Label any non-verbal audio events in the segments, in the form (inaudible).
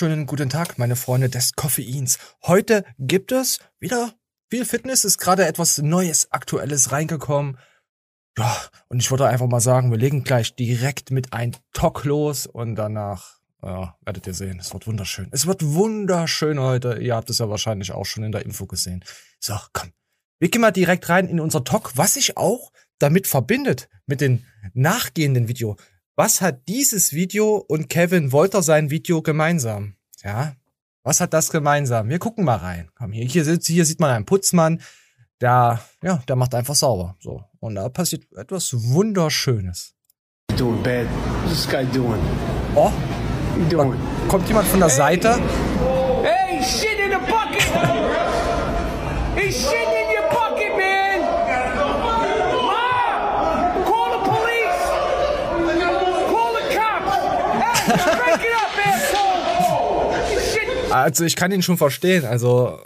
wunderschönen guten Tag, meine Freunde des Koffeins. Heute gibt es wieder viel Fitness, ist gerade etwas Neues, Aktuelles reingekommen. Ja, und ich würde einfach mal sagen, wir legen gleich direkt mit ein Talk los und danach, ja, werdet ihr sehen, es wird wunderschön. Es wird wunderschön heute. Ihr habt es ja wahrscheinlich auch schon in der Info gesehen. So, komm. Wir gehen mal direkt rein in unser Talk, was sich auch damit verbindet, mit dem nachgehenden Video. Was hat dieses Video und Kevin Wolter sein Video gemeinsam? Ja, was hat das gemeinsam? Wir gucken mal rein. Komm, hier, hier, hier sieht man einen Putzmann, der, ja, der macht einfach sauber. So. Und da passiert etwas Wunderschönes. Doing bad. What's this guy doing? Oh, doing? kommt jemand von der Seite? Hey, shit in the bucket! He's shitting in your bucket, man! Mom! Call the police! Call the cops! Hey, break it up, asshole! You shit- Also ich kann ihn schon verstehen. Also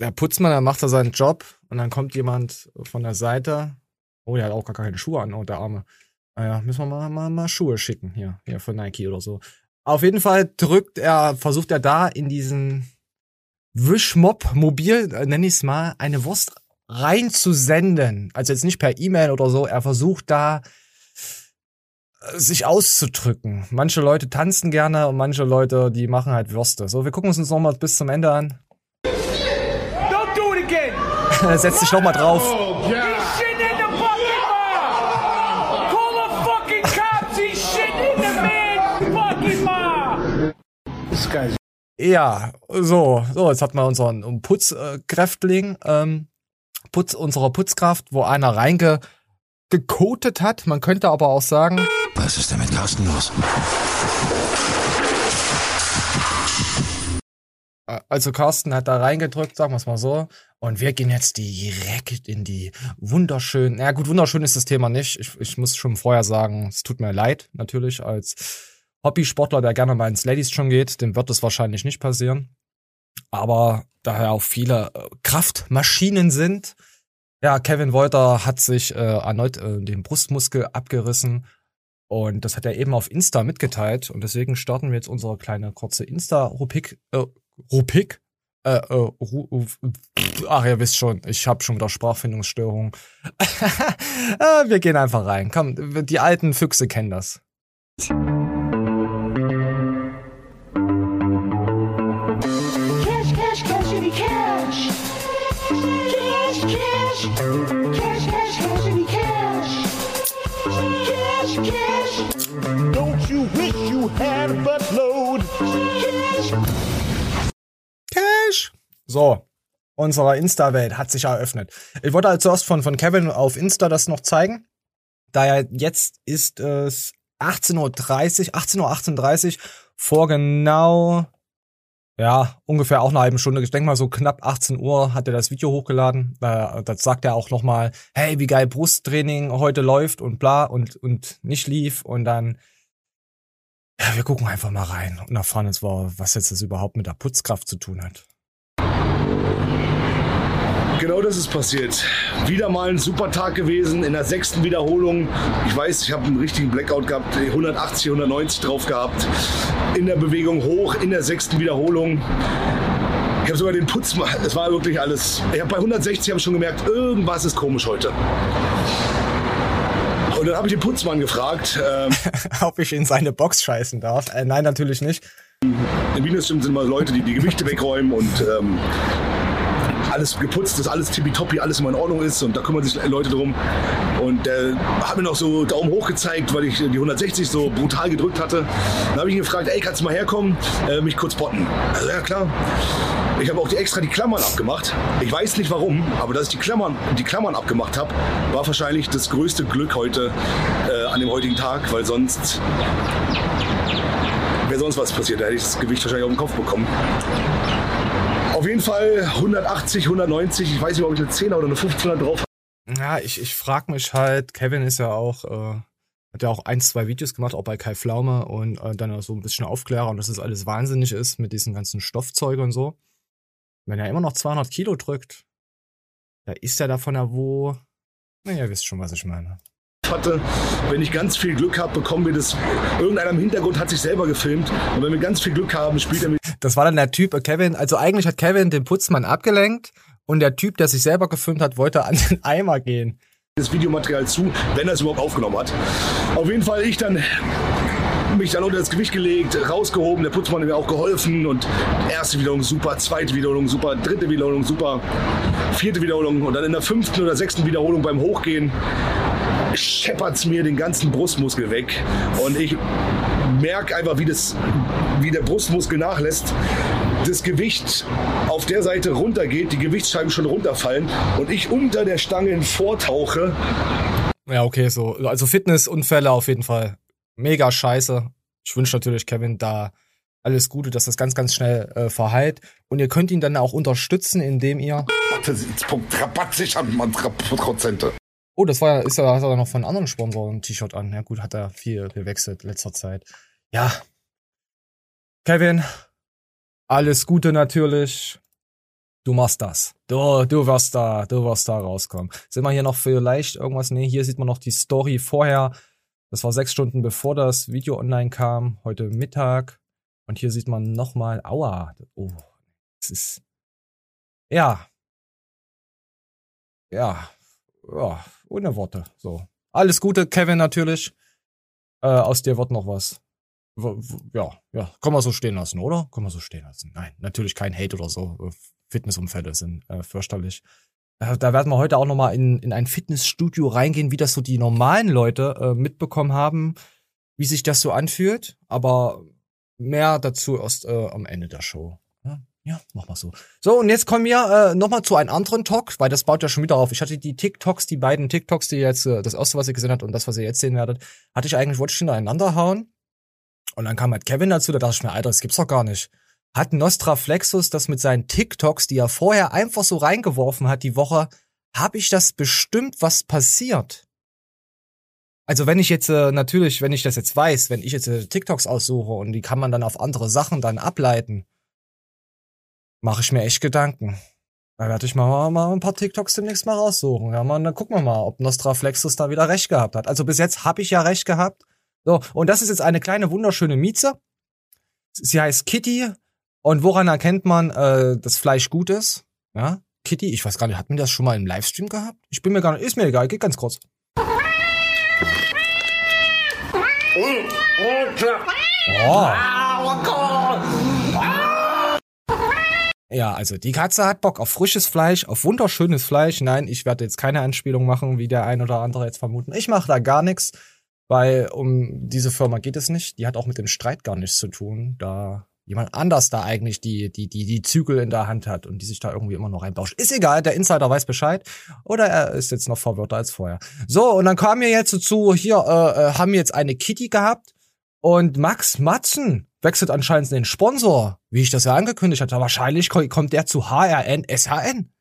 der Putzmann, der macht da seinen Job und dann kommt jemand von der Seite. Oh, der hat auch gar keine Schuhe an, oh, der Arme. Naja, müssen wir mal, mal, mal Schuhe schicken hier, hier von Nike oder so. Auf jeden Fall drückt er, versucht er da in diesen Wischmob-Mobil, äh, nenne ich es mal, eine Wurst reinzusenden. Also jetzt nicht per E-Mail oder so. Er versucht da sich auszudrücken. Manche Leute tanzen gerne und manche Leute, die machen halt Würste. So, wir gucken uns uns noch mal bis zum Ende an. Don't do it again! (laughs) Setz dich noch mal drauf. Ja, so, so, jetzt hat man unseren Putzkräftling, ähm, Putz, unserer Putzkraft, wo einer reinge gekotet hat. Man könnte aber auch sagen, Was ist denn mit Carsten los? also Carsten hat da reingedrückt, sagen wir es mal so. Und wir gehen jetzt direkt in die wunderschönen, na gut, wunderschön ist das Thema nicht. Ich, ich muss schon vorher sagen, es tut mir leid, natürlich, als Hobbysportler, der gerne mal ins Ladies schon geht, dem wird das wahrscheinlich nicht passieren. Aber da ja auch viele äh, Kraftmaschinen sind, ja, Kevin Wolter hat sich äh, erneut äh, den Brustmuskel abgerissen und das hat er eben auf Insta mitgeteilt und deswegen starten wir jetzt unsere kleine kurze Insta-Rubrik, äh, Rubrik, äh, äh, Ru, Ru, ach, ihr wisst schon, ich habe schon wieder Sprachfindungsstörungen. (laughs) äh, wir gehen einfach rein. Komm, die alten Füchse kennen das. Cash. So, unsere Insta-Welt hat sich eröffnet. Ich wollte halt zuerst von, von Kevin auf Insta das noch zeigen. Da ja jetzt ist es 18.30 Uhr, 18.38 Uhr, vor genau, ja, ungefähr auch eine halbe Stunde. Ich denke mal so knapp 18 Uhr hat er das Video hochgeladen. Da, das sagt er auch nochmal, hey, wie geil Brusttraining heute läuft und bla und, und nicht lief. Und dann, ja, wir gucken einfach mal rein und erfahren jetzt, was jetzt das überhaupt mit der Putzkraft zu tun hat. Genau das ist passiert. Wieder mal ein super Tag gewesen in der sechsten Wiederholung. Ich weiß, ich habe einen richtigen Blackout gehabt, 180, 190 drauf gehabt. In der Bewegung hoch, in der sechsten Wiederholung. Ich habe sogar den Putz, es war wirklich alles. Ich habe bei 160 habe ich schon gemerkt, irgendwas ist komisch heute. Und dann habe ich den Putzmann gefragt. Ähm, (laughs) Ob ich in seine Box scheißen darf? Äh, nein, natürlich nicht. in Wiener sind immer Leute, die die Gewichte wegräumen und ähm, alles geputzt ist, alles tippitoppi, alles immer in Ordnung ist und da kümmern sich Leute drum. Und der hat mir noch so Daumen hoch gezeigt, weil ich die 160 so brutal gedrückt hatte. Dann habe ich ihn gefragt, ey, kannst du mal herkommen, äh, mich kurz botten? Also, ja klar. Ich habe auch die extra die Klammern abgemacht. Ich weiß nicht warum, aber dass ich die Klammern, die Klammern abgemacht habe, war wahrscheinlich das größte Glück heute äh, an dem heutigen Tag, weil sonst wäre sonst was passiert. Da hätte ich das Gewicht wahrscheinlich auf den Kopf bekommen. Auf jeden Fall 180, 190. Ich weiß nicht, ob ich eine 10er oder eine 15er drauf habe. Ja, ich, ich frag mich halt, Kevin ist ja auch, äh, hat ja auch ein, zwei Videos gemacht, auch bei Kai Pflaume und äh, dann so ein bisschen Aufklärer und dass es alles wahnsinnig ist mit diesen ganzen Stoffzeug und so. Wenn er immer noch 200 Kilo drückt, da ist er davon ja wo, na, ihr wisst schon, was ich meine. Hatte. Wenn ich ganz viel Glück habe, bekommen wir das. Irgendeiner im Hintergrund hat sich selber gefilmt. Und wenn wir ganz viel Glück haben, spielt er mit Das war dann der Typ, äh, Kevin, also eigentlich hat Kevin den Putzmann abgelenkt und der Typ, der sich selber gefilmt hat, wollte an den Eimer gehen. das Videomaterial zu, wenn er es überhaupt aufgenommen hat. Auf jeden Fall ich dann mich dann unter das Gewicht gelegt, rausgehoben, der Putzmann hat mir auch geholfen und erste Wiederholung super, zweite Wiederholung super, dritte Wiederholung super, vierte Wiederholung und dann in der fünften oder sechsten Wiederholung beim Hochgehen scheppert's mir den ganzen Brustmuskel weg und ich merke einfach, wie, das, wie der Brustmuskel nachlässt, das Gewicht auf der Seite runtergeht, die Gewichtsscheiben schon runterfallen und ich unter der Stange vortauche Ja, okay, so. Also Fitnessunfälle auf jeden Fall. Mega scheiße. Ich wünsche natürlich Kevin da alles Gute, dass das ganz, ganz schnell äh, verheilt. Und ihr könnt ihn dann auch unterstützen, indem ihr. Rabatt sichern, man Prozente. Oh, das war ja, ist ja, hat er noch von anderen Sponsoren ein T-Shirt an. Ja gut, hat er viel gewechselt letzter Zeit. Ja. Kevin, alles Gute natürlich. Du machst das. Du, du wirst da, du wirst da rauskommen. Sind wir hier noch vielleicht irgendwas? Nee, hier sieht man noch die Story vorher. Das war sechs Stunden bevor das Video online kam, heute Mittag. Und hier sieht man nochmal, aua, oh, es ist, ja, ja, ja, ohne Worte, so. Alles Gute, Kevin, natürlich. Äh, aus dir wird noch was. W ja, ja, kann man so stehen lassen, oder? Kann man so stehen lassen. Nein, natürlich kein Hate oder so. Äh, Fitnessumfälle sind äh, fürchterlich. Äh, da werden wir heute auch noch mal in, in ein Fitnessstudio reingehen, wie das so die normalen Leute äh, mitbekommen haben, wie sich das so anfühlt. Aber mehr dazu erst äh, am Ende der Show. Ja, mach mal so. So, und jetzt kommen wir äh, noch mal zu einem anderen Talk, weil das baut ja schon wieder auf. Ich hatte die TikToks, die beiden TikToks, die jetzt, äh, das erste, was ihr gesehen habt und das, was ihr jetzt sehen werdet, hatte ich eigentlich, wollte ich hintereinander hauen. Und dann kam halt Kevin dazu, da dachte ich mir, Alter, das gibt's doch gar nicht. Hat Nostraflexus das mit seinen TikToks, die er vorher einfach so reingeworfen hat die Woche, hab ich das bestimmt, was passiert? Also wenn ich jetzt äh, natürlich, wenn ich das jetzt weiß, wenn ich jetzt äh, TikToks aussuche und die kann man dann auf andere Sachen dann ableiten, mache ich mir echt Gedanken. Da werde ich mal, mal ein paar TikToks demnächst mal raussuchen. Ja, man, dann gucken wir mal, ob Nostraflexus da wieder recht gehabt hat. Also bis jetzt habe ich ja recht gehabt. So, und das ist jetzt eine kleine wunderschöne Mieze. Sie heißt Kitty. Und woran erkennt man, äh, dass Fleisch gut ist? Ja, Kitty, ich weiß gar nicht, hat man das schon mal im Livestream gehabt? Ich bin mir gar nicht, ist mir egal, geht ganz kurz. Oh. Ja, also die Katze hat Bock auf frisches Fleisch, auf wunderschönes Fleisch. Nein, ich werde jetzt keine Anspielung machen, wie der ein oder andere jetzt vermuten. Ich mache da gar nichts, weil um diese Firma geht es nicht. Die hat auch mit dem Streit gar nichts zu tun, da jemand anders da eigentlich die, die, die, die Zügel in der Hand hat und die sich da irgendwie immer noch reinbauscht. Ist egal, der Insider weiß Bescheid. Oder er ist jetzt noch verwirrter als vorher. So, und dann kam mir jetzt zu, hier, äh, äh, haben wir jetzt eine Kitty gehabt und Max Matzen wechselt anscheinend den Sponsor, wie ich das ja angekündigt hatte. Wahrscheinlich ko- kommt der zu HRN SHN.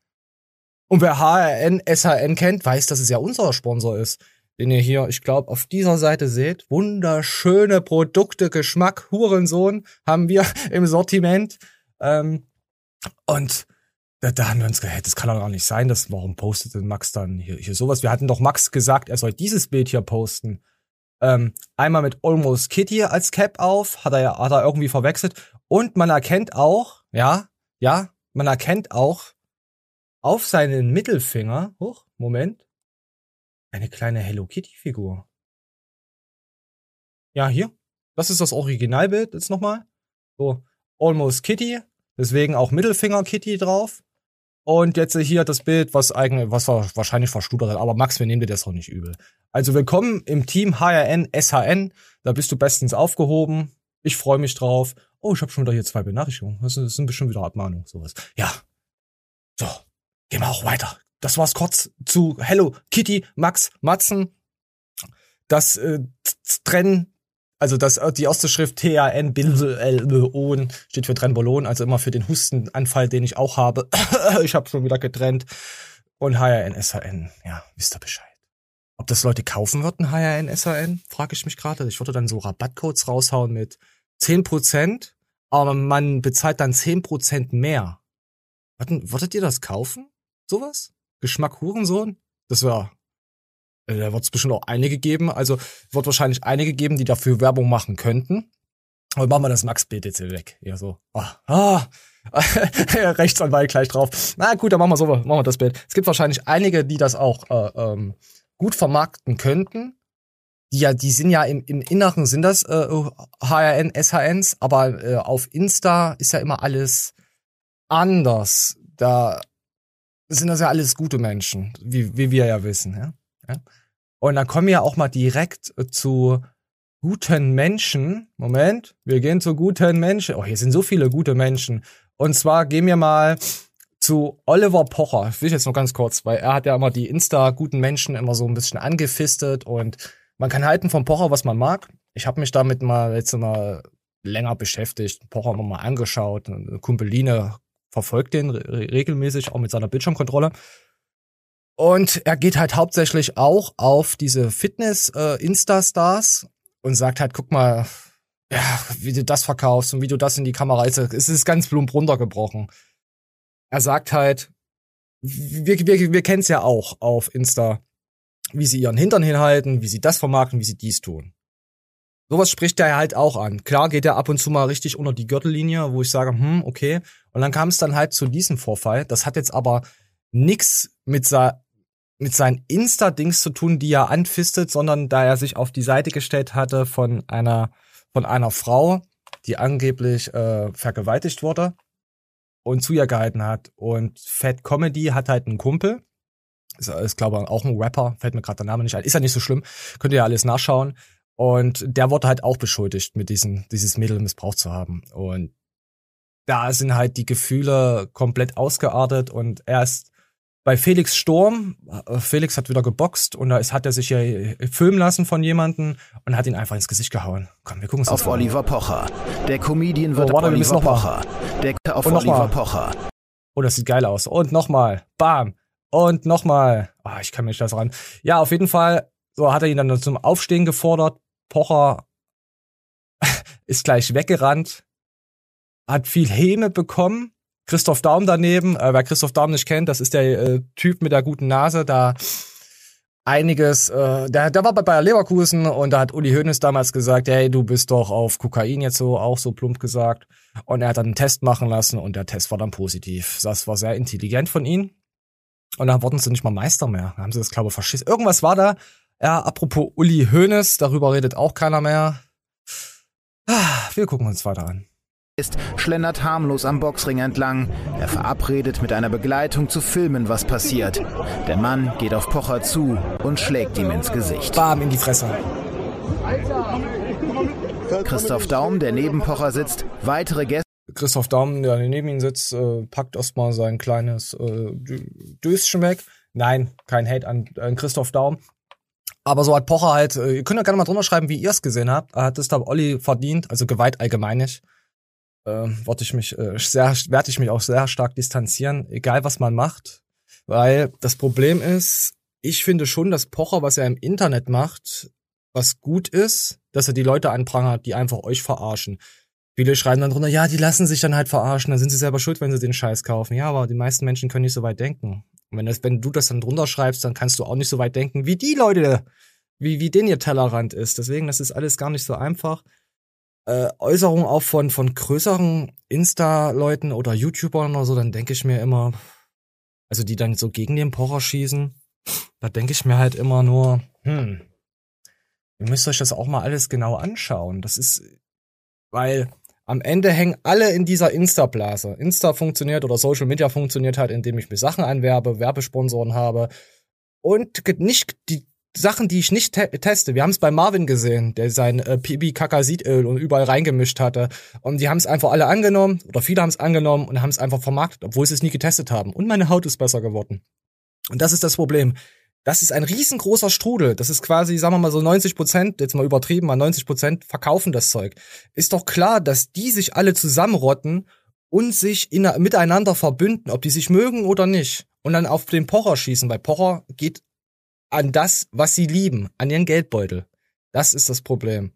Und wer HRN SHN kennt, weiß, dass es ja unser Sponsor ist. Den ihr hier, ich glaube, auf dieser Seite seht. Wunderschöne Produkte, Geschmack, Hurensohn haben wir (laughs) im Sortiment. Ähm, und da, da haben wir uns gedacht, das kann doch gar nicht sein. Das, warum postet denn Max dann hier, hier sowas? Wir hatten doch Max gesagt, er soll dieses Bild hier posten ähm, einmal mit Almost Kitty als Cap auf, hat er ja hat er irgendwie verwechselt. Und man erkennt auch, ja, ja, man erkennt auch auf seinen Mittelfinger, hoch, Moment, eine kleine Hello Kitty Figur. Ja, hier. Das ist das Originalbild jetzt nochmal. So, Almost Kitty, deswegen auch Mittelfinger Kitty drauf. Und jetzt hier das Bild, was eigentlich, was wahrscheinlich verstudert hat. Aber Max, wir nehmen dir das doch nicht übel. Also willkommen im Team HRN SHN. Da bist du bestens aufgehoben. Ich freue mich drauf. Oh, ich habe schon wieder hier zwei Benachrichtigungen. Das sind- bestimmt wieder Abmahnungen, sowas. Ja. So, gehen wir auch weiter. Das war's kurz zu Hello Kitty, Max, Matzen. Das äh, Trennen, also das, die erste Schrift T-A-N, Bilbelon, steht für Trenbolon, also immer für den Hustenanfall, den ich auch habe. (coughs) ich habe schon wieder getrennt. Und HRN, SHN, ja, wisst ihr Bescheid. Ob das Leute kaufen würden, HRN, SHN, frage ich mich gerade. Ich würde dann so Rabattcodes raushauen mit 10%, aber man bezahlt dann 10% mehr. Würdet ihr das kaufen? Sowas? Geschmack Hurensohn? Das wäre Da wird es bestimmt auch einige geben. Also wird wahrscheinlich einige geben, die dafür Werbung machen könnten. Aber machen wir das Max-Bild jetzt hier weg. Ja, so. Ah, ah. (laughs) Rechtsanwalt gleich drauf. Na gut, dann machen wir so, machen wir das Bild. Es gibt wahrscheinlich einige, die das auch äh, ähm, gut vermarkten könnten. Die ja, die sind ja im, im Inneren sind das äh, HRN, SHNs, aber äh, auf Insta ist ja immer alles anders. Da sind das ja alles gute Menschen, wie, wie wir ja wissen. Ja? Ja? Und dann kommen wir auch mal direkt äh, zu guten Menschen. Moment, wir gehen zu guten Menschen. Oh, hier sind so viele gute Menschen. Und zwar gehen wir mal zu Oliver Pocher. Das will ich jetzt noch ganz kurz, weil er hat ja immer die Insta-guten Menschen immer so ein bisschen angefistet und man kann halten von Pocher, was man mag. Ich habe mich damit mal jetzt mal länger beschäftigt, Pocher immer mal angeschaut. Eine Kumpeline verfolgt den re regelmäßig, auch mit seiner Bildschirmkontrolle. Und er geht halt hauptsächlich auch auf diese Fitness-Insta-Stars und sagt halt, guck mal, ja, wie du das verkaufst und wie du das in die Kamera ist. Es ist ganz plump runtergebrochen. Er sagt halt, wir, wir, wir kennen es ja auch auf Insta, wie sie ihren Hintern hinhalten, wie sie das vermarkten, wie sie dies tun. Sowas spricht er halt auch an. Klar geht er ab und zu mal richtig unter die Gürtellinie, wo ich sage, hm, okay. Und dann kam es dann halt zu diesem Vorfall. Das hat jetzt aber nix mit, mit seinen Insta-Dings zu tun, die er anfistet, sondern da er sich auf die Seite gestellt hatte von einer, von einer Frau, die angeblich äh, vergewaltigt wurde und zu ihr gehalten hat. Und Fat Comedy hat halt einen Kumpel, ist, ist glaube ich auch ein Rapper, fällt mir gerade der Name nicht ein, ist ja nicht so schlimm, könnt ihr ja alles nachschauen. Und der wurde halt auch beschuldigt, mit diesem, dieses Mädel missbraucht zu haben. Und da sind halt die Gefühle komplett ausgeartet und er ist bei Felix Sturm, äh, Felix hat wieder geboxt und da ist, hat er sich ja filmen lassen von jemandem und hat ihn einfach ins Gesicht gehauen. Komm, wir gucken uns das Auf an. Oliver Pocher. Der Comedian wird Oh, warte, Oliver. Pocher. Der auf Und Oliver. Pocher. Oh, das sieht geil aus. Und nochmal. Bam. Und nochmal. Ah, ich kann mich das ran. Ja, auf jeden Fall. So hat er ihn dann zum Aufstehen gefordert. Pocher (laughs) ist gleich weggerannt. Hat viel Häme bekommen. Christoph Daum daneben. Äh, wer Christoph Daum nicht kennt, das ist der äh, Typ mit der guten Nase. Da einiges, äh, der, der war bei Bayer Leverkusen und da hat Uli Hoeneß damals gesagt, hey, du bist doch auf Kokain jetzt so, auch so plump gesagt. Und er hat dann einen Test machen lassen und der Test war dann positiv. Das war sehr intelligent von ihm. Und dann wurden sie nicht mal Meister mehr. Dann haben sie das, glaube ich, verschissen. Irgendwas war da. Ja, apropos Uli Hoeneß, darüber redet auch keiner mehr. Ah, Wir gucken uns weiter an. Ist, schlendert harmlos am Boxring entlang. Er verabredet mit einer Begleitung zu filmen, was passiert. Der Mann geht auf Pocher zu und schlägt ihm ins Gesicht. Bam, in die Fresse. Christoph Daum, der neben Pocher sitzt, weitere Gäste Christoph Daum, der neben ihm sitzt, äh, packt erstmal sein kleines äh, Dö- Döschen weg. Nein, kein Hate an, an Christoph Daum. Aber so hat Pocher halt, äh, ihr könnt ja gerne mal drunter schreiben, wie ihr es gesehen habt. Er hat es da Olli verdient, also Gewalt allgemein nicht. Äh, wollte ich mich äh, sehr, werde ich mich auch sehr stark distanzieren, egal was man macht. Weil das Problem ist, ich finde schon, dass Pocher, was er im Internet macht, was gut ist, dass er die Leute anprangert, die einfach euch verarschen. Viele schreiben dann drunter, ja, die lassen sich dann halt verarschen, dann sind sie selber schuld, wenn sie den Scheiß kaufen. Ja, aber die meisten Menschen können nicht so weit denken. Und wenn, das, wenn du das dann drunter schreibst, dann kannst du auch nicht so weit denken, wie die Leute, wie, wie den ihr Tellerrand ist. Deswegen, das ist alles gar nicht so einfach. Äh, Äußerungen auch von, von größeren Insta-Leuten oder YouTubern oder so, dann denke ich mir immer, also die dann so gegen den Pocher schießen, da denke ich mir halt immer nur, hm, ihr müsst euch das auch mal alles genau anschauen. Das ist, weil am Ende hängen alle in dieser Insta-Blase. Insta funktioniert oder Social Media funktioniert halt, indem ich mir Sachen anwerbe, Werbesponsoren habe und nicht die Sachen, die ich nicht te teste. Wir haben es bei Marvin gesehen, der sein äh, Pibi Kakasidöl und überall reingemischt hatte. Und die haben es einfach alle angenommen oder viele haben es angenommen und haben es einfach vermarktet, obwohl sie es nie getestet haben. Und meine Haut ist besser geworden. Und das ist das Problem. Das ist ein riesengroßer Strudel. Das ist quasi, sagen wir mal so 90 Prozent, jetzt mal übertrieben, mal 90 Prozent verkaufen das Zeug. Ist doch klar, dass die sich alle zusammenrotten und sich in, miteinander verbünden, ob die sich mögen oder nicht. Und dann auf den Pocher schießen, weil Pocher geht an das, was sie lieben, an ihren Geldbeutel. Das ist das Problem.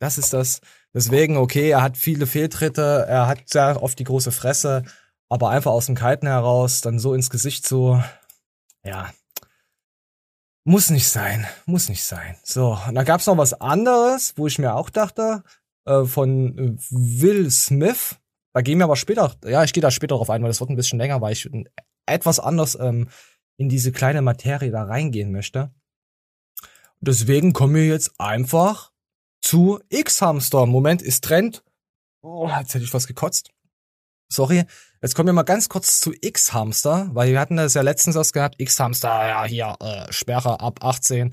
Das ist das. Deswegen, okay, er hat viele Fehltritte, er hat sehr oft die große Fresse, aber einfach aus dem Kalten heraus, dann so ins Gesicht zu, ja, Muss nicht sein, muss nicht sein. So, und dann gab's noch was anderes, wo ich mir auch dachte, äh, von Will Smith. Da gehen wir aber später, ja, ich gehe da später drauf ein, weil das wird ein bisschen länger, weil ich etwas anders ähm, in diese kleine Materie da reingehen möchte. Deswegen kommen wir jetzt einfach zu X-Hamster. Moment, ist Trend. Oh, jetzt hätte ich was gekotzt. Sorry. Jetzt kommen wir mal ganz kurz zu X-Hamster, weil wir hatten das ja letztens erst gehabt. X-Hamster, ja, hier, äh, Sperre ab 18.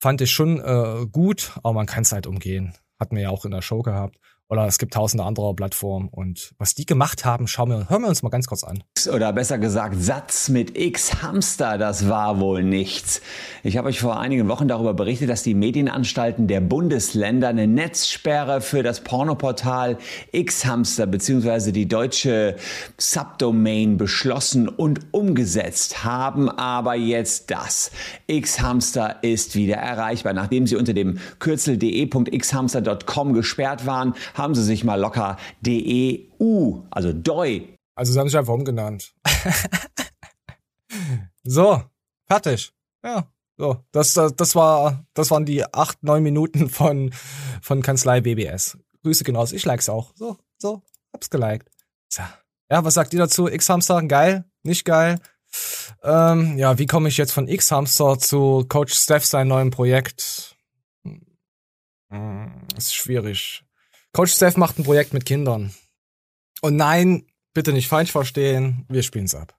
Fand ich schon äh, gut, aber man kann es halt umgehen. Hatten wir ja auch in der Show gehabt. Oder es gibt tausende andere Plattformen. Und was die gemacht haben, schauen wir, hören wir uns mal ganz kurz an. Oder besser gesagt, Satz mit X Hamster, das war wohl nichts. Ich habe euch vor einigen Wochen darüber berichtet, dass die Medienanstalten der Bundesländer eine Netzsperre für das Pornoportal X Hamster bzw. die deutsche Subdomain beschlossen und umgesetzt haben. Aber jetzt das. X Hamster ist wieder erreichbar. Nachdem sie unter dem Kürzel de.xhamster.com gesperrt waren, haben sie sich mal locker DEU, also DOI. Also sie haben sich einfach umgenannt. (laughs) so, fertig. Ja, so. Das, das, das war, das waren die acht, neun Minuten von, von Kanzlei BBS. Grüße gehen raus. Ich like's auch. So, so, hab's geliked. So. Ja, was sagt ihr dazu? X-Hamster, geil? Nicht geil? Ähm, ja, wie komme ich jetzt von X-Hamster zu Coach Steph sein neuem Projekt? Hm, ist schwierig. Coach Steph macht ein Projekt mit Kindern. Und nein, bitte nicht falsch verstehen, wir spielen's ab.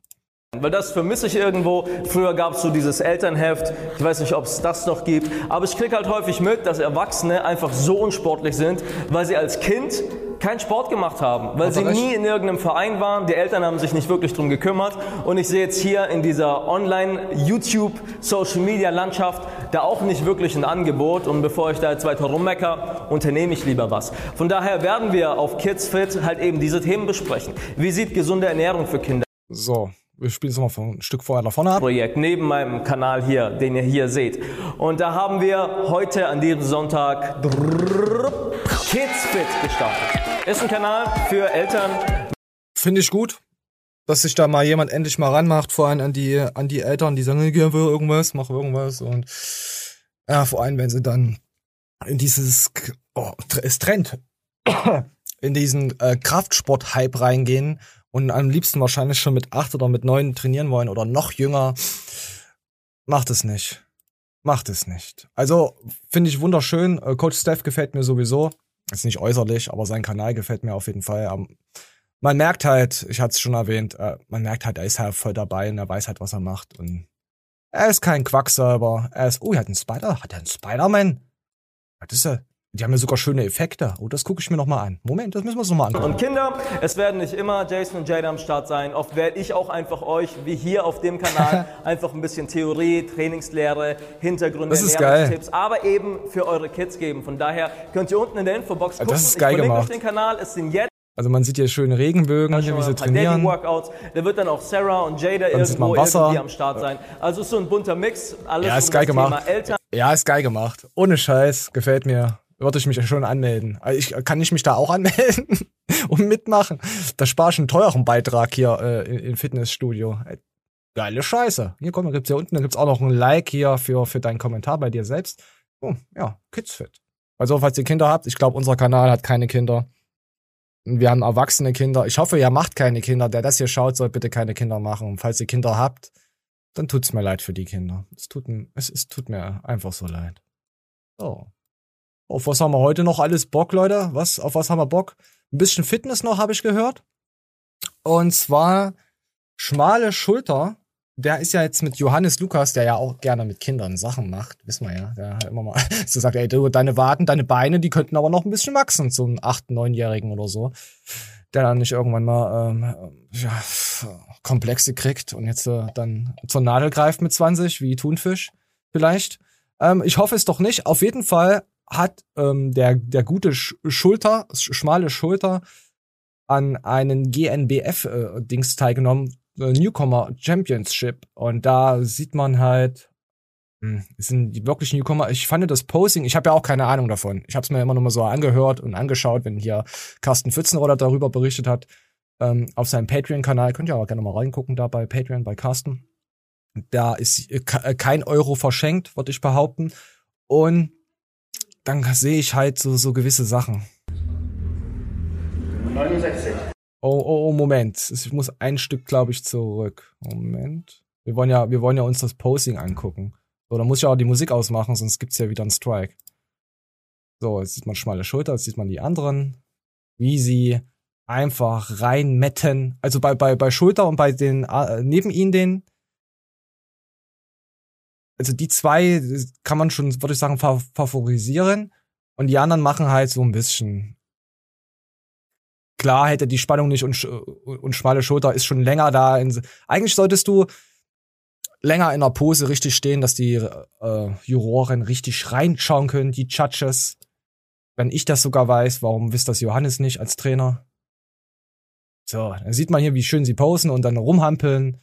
Weil das vermisse ich irgendwo. Früher gab es so dieses Elternheft. Ich weiß nicht, ob es das noch gibt. Aber ich kriege halt häufig mit, dass Erwachsene einfach so unsportlich sind, weil sie als Kind keinen Sport gemacht haben, weil sie recht. nie in irgendeinem Verein waren. Die Eltern haben sich nicht wirklich drum gekümmert. Und ich sehe jetzt hier in dieser Online-YouTube-Social-Media-Landschaft da auch nicht wirklich ein Angebot. Und bevor ich da jetzt weiter rummecker, unternehme ich lieber was. Von daher werden wir auf Kids Fit halt eben diese Themen besprechen. Wie sieht gesunde Ernährung für Kinder So, wir spielen es mal ein Stück vorher nach vorne ab. Projekt neben meinem Kanal hier, den ihr hier seht. Und da haben wir heute an diesem Sonntag Kids Fit gestartet. Ist ein Kanal für Eltern Finde ich gut, dass sich da mal jemand endlich mal ranmacht, vor allem an die, an die Eltern, die sagen, ich will irgendwas, mach irgendwas und ja, vor allem, wenn sie dann in dieses, oh, es trennt, (coughs) in diesen äh, Kraftsport-Hype reingehen und am liebsten wahrscheinlich schon mit acht oder mit neun trainieren wollen oder noch jünger, macht es nicht. Macht es nicht. Also, finde ich wunderschön. Äh, Coach Steph gefällt mir sowieso. Ist nicht äußerlich, aber sein Kanal gefällt mir auf jeden Fall. Ähm, man merkt halt, ich hatte es schon erwähnt, äh, man merkt halt, er ist halt voll dabei und er weiß halt, was er macht. Und er ist kein Quacksalber. Er ist, oh, er hat einen Spider. Hat er einen Spider-Man? Was ist er? Die haben ja sogar schöne Effekte. Oh, das gucke ich mir noch mal an. Moment, das müssen wir uns noch mal angucken. und Kinder. Es werden nicht immer Jason und Jada am Start sein. Oft werde ich auch einfach euch, wie hier auf dem Kanal, (laughs) einfach ein bisschen Theorie, Trainingslehre, Hintergründe, Das ist Ernährungstipps, aber eben für eure Kids geben. Von daher könnt ihr unten in der Infobox Ja, gucken. das ist geil ich verlinke gemacht. euch den Kanal. Es sind jetzt Also man sieht hier schöne Regenbögen, hier, wie sie trainieren. Daily-Workouts. Da wird dann auch Sarah und Jada Dann irgendwo Wasser. irgendwie am Start sein. Also ist so ein bunter Mix. Alles Ja, ist um geil gemacht. Eltern. Ja, ist geil gemacht. Ohne Scheiß, gefällt mir. Würde ich mich schon anmelden. Also Ich kann ich mich da auch anmelden (laughs) und mitmachen. Da spare ich einen teuren Beitrag hier äh, im Fitnessstudio. Ey, Geile Scheiße. Hier komm, da gibt's hier unten, da gibt's auch noch ein Like hier für für deinen Kommentar bei dir selbst. Oh, ja, Kids Fit. Also falls ihr Kinder habt, ich glaube, unser Kanal hat keine Kinder. Wir haben erwachsene Kinder. Ich hoffe, ihr macht keine Kinder. Der das hier schaut, soll bitte keine Kinder machen. Und falls ihr Kinder habt, dann tut's mir leid für die Kinder. Es tut, es, es tut mir einfach so leid. So. Auf was haben wir heute noch alles Bock, Leute? Was, auf was haben wir Bock? Ein bisschen Fitness noch, habe ich gehört. Und zwar schmale Schulter. Der ist ja jetzt mit Johannes Lukas, der ja auch gerne mit Kindern Sachen macht, wissen wir ja. Der hat immer mal (laughs) so sagt, ey, du, deine Waden, deine Beine, die könnten aber noch ein bisschen wachsen, so einen acht, neunjährigen oder so. Der dann nicht irgendwann mal ähm, ja, Komplexe kriegt und jetzt äh, dann zur Nadel greift mit 20, wie Thunfisch vielleicht. Ähm, ich hoffe es doch nicht. Auf jeden Fall hat ähm, der, der gute Sch Schulter, sch schmale Schulter, an einen GNBF-Dings teilgenommen, äh, Newcomer Championship. Und da sieht man halt, hm, es sind die wirklich Newcomer. Ich fand das Posing, ich habe ja auch keine Ahnung davon. Ich habe es mir immer nur mal so angehört und angeschaut, wenn hier Carsten Pfützenroller darüber berichtet hat. Ähm, auf seinem Patreon-Kanal, könnt ihr auch gerne mal reingucken, da bei Patreon, bei Carsten. Da ist äh, äh, kein Euro verschenkt, würde ich behaupten. Und dann sehe ich halt so, so gewisse Sachen. 69. Oh, oh, oh, Moment. Ich muss ein Stück, glaube ich, zurück. Moment. Wir wollen ja, wir wollen ja uns das Posing angucken. So, dann muss ich auch die Musik ausmachen, sonst gibt's ja wieder einen Strike. So, jetzt sieht man schmale Schulter, jetzt sieht man die anderen, wie sie einfach reinmetten. Also bei, bei, bei Schulter und bei den, äh, neben ihnen den, also die zwei kann man schon, würde ich sagen, fa favorisieren. Und die anderen machen halt so ein bisschen. Klar hätte die Spannung nicht und, sch- und schmale Schulter ist schon länger da. Eigentlich solltest du länger in der Pose richtig stehen, dass die äh, Juroren richtig reinschauen können, die Judges. Wenn ich das sogar weiß, warum wisst das Johannes nicht als Trainer? So, dann sieht man hier, wie schön sie posen und dann rumhampeln.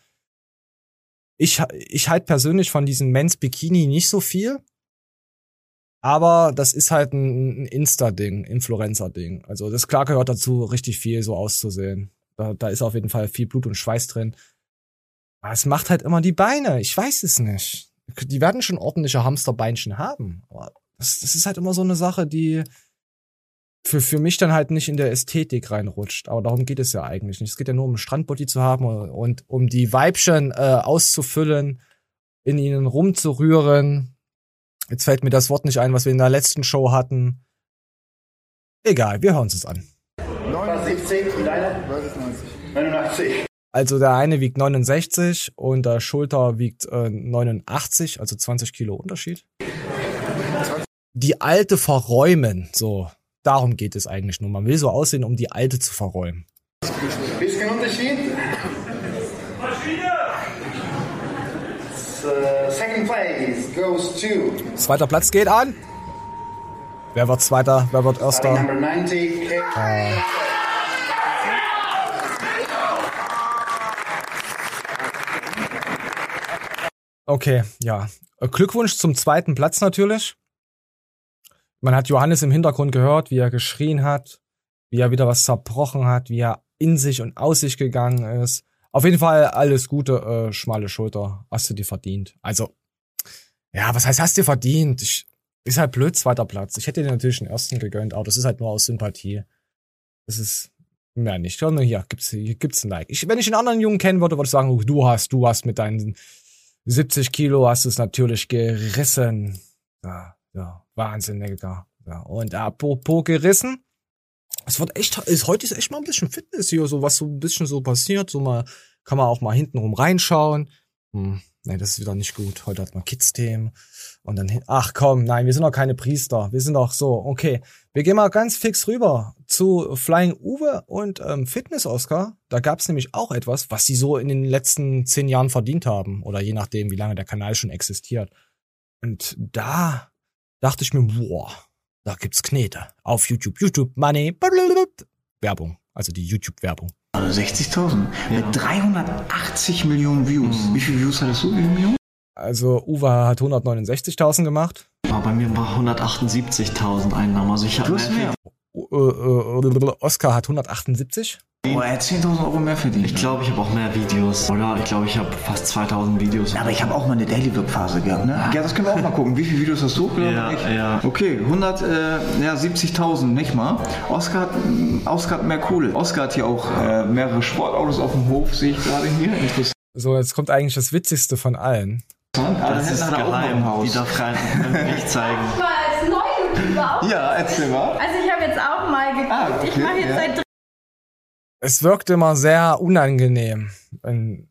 Ich, ich halt persönlich von diesem Men's Bikini nicht so viel. Aber das ist halt ein, ein Insta-Ding, Influencer-Ding. Also das klar gehört dazu, richtig viel so auszusehen. Da, da ist auf jeden Fall viel Blut und Schweiß drin. Aber es macht halt immer die Beine. Ich weiß es nicht. Die werden schon ordentliche Hamsterbeinchen haben. Aber das, das ist halt immer so eine Sache, die für, für mich dann halt nicht in der Ästhetik reinrutscht. Aber darum geht es ja eigentlich nicht. Es geht ja nur um Strandbody zu haben und, und um die Weibchen äh, auszufüllen, in ihnen rumzurühren. Jetzt fällt mir das Wort nicht ein, was wir in der letzten Show hatten. Egal, wir hören uns das an. 79 und deine? 89. Also der eine wiegt 69 und der Schulter wiegt äh, 89, also 20 Kilo Unterschied. Die alte verräumen, so. Darum geht es eigentlich nur. Man will so aussehen, um die alte zu verräumen. Bisschen Unterschied. So, second place goes to Zweiter Platz geht an. Wer wird Zweiter? Wer wird Erster? number 90. Äh, Okay, ja. Glückwunsch zum zweiten Platz natürlich. Man hat Johannes im Hintergrund gehört, wie er geschrien hat, wie er wieder was zerbrochen hat, wie er in sich und aus sich gegangen ist. Auf jeden Fall alles Gute, äh, schmale Schulter. Hast du dir verdient. Also, ja, was heißt, hast du dir verdient? Ich, ist halt blöd, zweiter Platz. Ich hätte dir natürlich den ersten gegönnt, aber das ist halt nur aus Sympathie. Das ist, mehr nicht. Schau nur hier, gibt's, hier gibt's ein Like. Ich, wenn ich einen anderen Jungen kennen würde, würde ich sagen, oh, du hast, du hast mit deinen 70 Kilo hast du es natürlich gerissen. Ja, ja, Wahnsinn, Digga. Ja, und apropos gerissen. Es wird echt, ist, heute ist echt mal ein bisschen Fitness hier, so was so ein bisschen so passiert. So mal, kann man auch mal hintenrum reinschauen. Hm, nee, das ist wieder nicht gut. Heute hat man Kids-Themen. Und dann, hin- ach komm, nein, wir sind doch keine Priester. Wir sind doch so, okay. Wir gehen mal ganz fix rüber zu Flying Uwe und ähm, Fitness Oscar. Da gab's nämlich auch etwas, was sie so in den letzten zehn Jahren verdient haben. Oder je nachdem, wie lange der Kanal schon existiert. Und da dachte ich mir, boah, da gibt's Knete. Auf YouTube. YouTube Money. blablabla. Werbung. Also die YouTube-Werbung. 60.000 mit 380 Millionen Views. Wie viele Views hattest du? Wie Millionen? Also Uwe hat 169.000 gemacht. Aber bei mir war 178.000 Einnahmen. Also ich habe mehr. Äh, äh, Oscar hat 178. Oh, er hat 10.000 Euro mehr verdient. Ich glaube, ich habe auch mehr Videos. Oder ich glaube, ich habe fast 2000 Videos. Aber ich habe auch mal eine Daily Work Phase gehabt, ne? Ja, das können wir auch mal gucken. Wie viele Videos hast du hochgeladen? Ja, ja. Okay, 100, äh, ja, 70.000, nicht mal. Oscar hat, Oscar hat mehr Kohle. Oscar hat hier auch äh, mehrere Sportautos auf dem Hof, sehe ich gerade hier. Interessant. So, jetzt kommt eigentlich das Witzigste von allen. Da Das hinten ist geheim. Haus. Die darf rein nicht zeigen. Ja, erzähl mal. Also ich habe jetzt auch mal geguckt. Ah, okay, ich mache jetzt ja. seit Es wirkt immer sehr unangenehm, wenn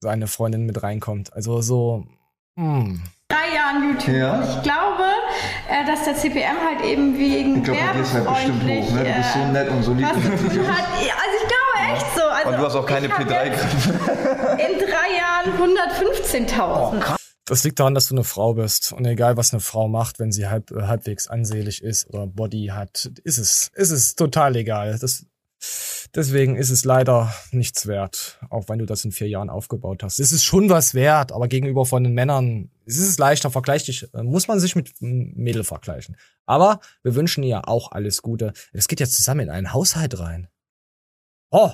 seine Freundin mit reinkommt. Also so, hm. drei Jahren YouTube. Ja. Ich glaube, äh, dass der CPM halt eben wegen Ich glaube, dir ist halt bestimmt hoch, ne? Du bist so nett und so lieb. hat. Ja, Also ich glaube echt so. Also Und du hast auch keine ich hab P3 jetzt (laughs) In drei Jahren 115.000. Das liegt daran, dass du eine Frau bist. Und egal, was eine Frau macht, wenn sie halb, äh, halbwegs ansehlich ist oder Body hat, ist es, ist es total egal. Das, deswegen ist es leider nichts wert, auch wenn du das in vier Jahren aufgebaut hast. Es ist schon was wert, aber gegenüber von den Männern ist es leichter vergleichlich, äh, muss man sich mit Mädel vergleichen. Aber wir wünschen ihr auch alles Gute. Das geht jetzt zusammen in einen Haushalt rein. Oh,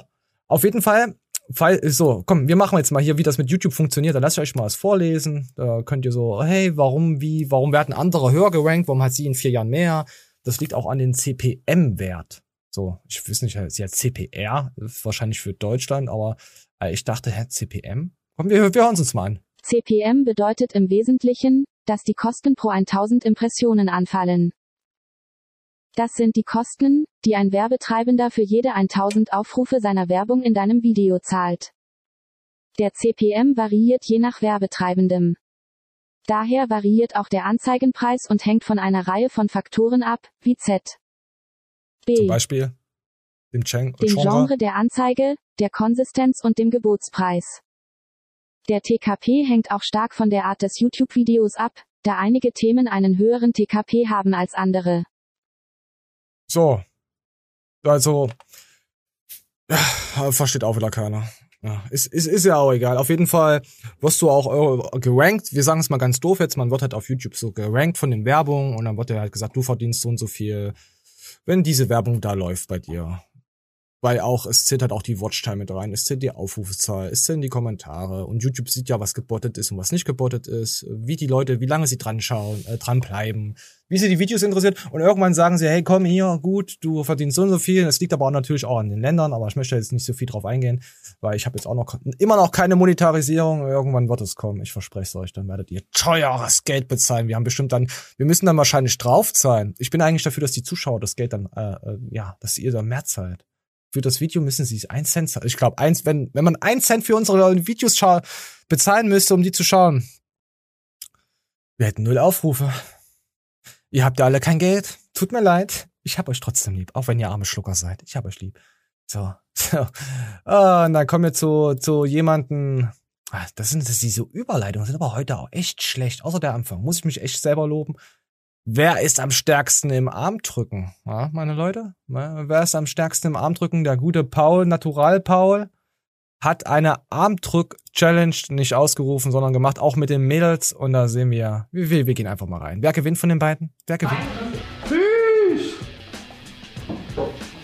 auf jeden Fall Fall, so, komm, wir machen jetzt mal hier, wie das mit YouTube funktioniert. Da lasst ich euch mal was vorlesen. Da könnt ihr so, hey, warum, wie, warum werden andere höher gerankt? Warum hat sie in vier Jahren mehr? Das liegt auch an den CPM-Wert. So, ich weiß nicht, sie hat CPR, wahrscheinlich für Deutschland, aber äh, ich dachte, hä, CPM? Komm, wir, wir hören uns mal an. CPM bedeutet im Wesentlichen, dass die Kosten pro 1000 Impressionen anfallen. Das sind die Kosten, die ein Werbetreibender für jede 1000 Aufrufe seiner Werbung in deinem Video zahlt. Der CPM variiert je nach Werbetreibendem. Daher variiert auch der Anzeigenpreis und hängt von einer Reihe von Faktoren ab, wie Z. B. Zum Beispiel dem, Gen dem Genre. Genre der Anzeige, der Konsistenz und dem Gebotspreis. Der TKP hängt auch stark von der Art des YouTube-Videos ab, da einige Themen einen höheren TKP haben als andere. So. Also, ja, versteht auch wieder keiner. Ja, ist, ist, ist ja auch egal. Auf jeden Fall wirst du auch äh, gerankt. Wir sagen es mal ganz doof jetzt, man wird halt auf YouTube so gerankt von den Werbungen und dann wird dir halt gesagt, du verdienst so und so viel, wenn diese Werbung da läuft bei dir. Weil auch, es zählt halt auch die Watchtime mit rein, es zählt die Aufrufzahl, es zählen die Kommentare und YouTube sieht ja, was gebottet ist und was nicht gebottet ist, wie die Leute, wie lange sie dran schauen, äh, dran bleiben, wie sie die Videos interessiert und irgendwann sagen sie, hey, komm hier, gut, du verdienst so und so viel. Das liegt aber auch natürlich auch an den Ländern, aber ich möchte jetzt nicht so viel drauf eingehen, weil ich habe jetzt auch noch immer noch keine Monetarisierung. Irgendwann wird es kommen, ich verspreche es euch, dann werdet ihr teures Geld bezahlen. Wir haben bestimmt dann, wir müssen dann wahrscheinlich draufzahlen. Ich bin eigentlich dafür, dass die Zuschauer das Geld dann, äh, äh, ja, dass ihr dann mehr zahlt. Für das Video müssen sie ein Cent. Ich glaube, eins, wenn, wenn man ein Cent für unsere Videos bezahlen müsste, um die zu schauen, wir hätten null Aufrufe. Ihr habt ja alle kein Geld. Tut mir leid. Ich hab euch trotzdem lieb, auch wenn ihr arme Schlucker seid. Ich hab euch lieb. So. (laughs) so. Ah, und dann kommen wir zu, zu jemanden. Ah, Das sind diese Überleitungen, sind aber heute auch echt schlecht. Außer der Anfang. Muss ich mich echt selber loben. Wer ist am stärksten im Armdrücken? Ja, meine Leute? Wer ist am stärksten im Armdrücken? Der gute Paul, Natural Paul, hat eine Armdrück-Challenge nicht ausgerufen, sondern gemacht, auch mit den Mädels. Und da sehen wir, wir, wir wir gehen einfach mal rein. Wer gewinnt von den beiden? Wer gewinnt?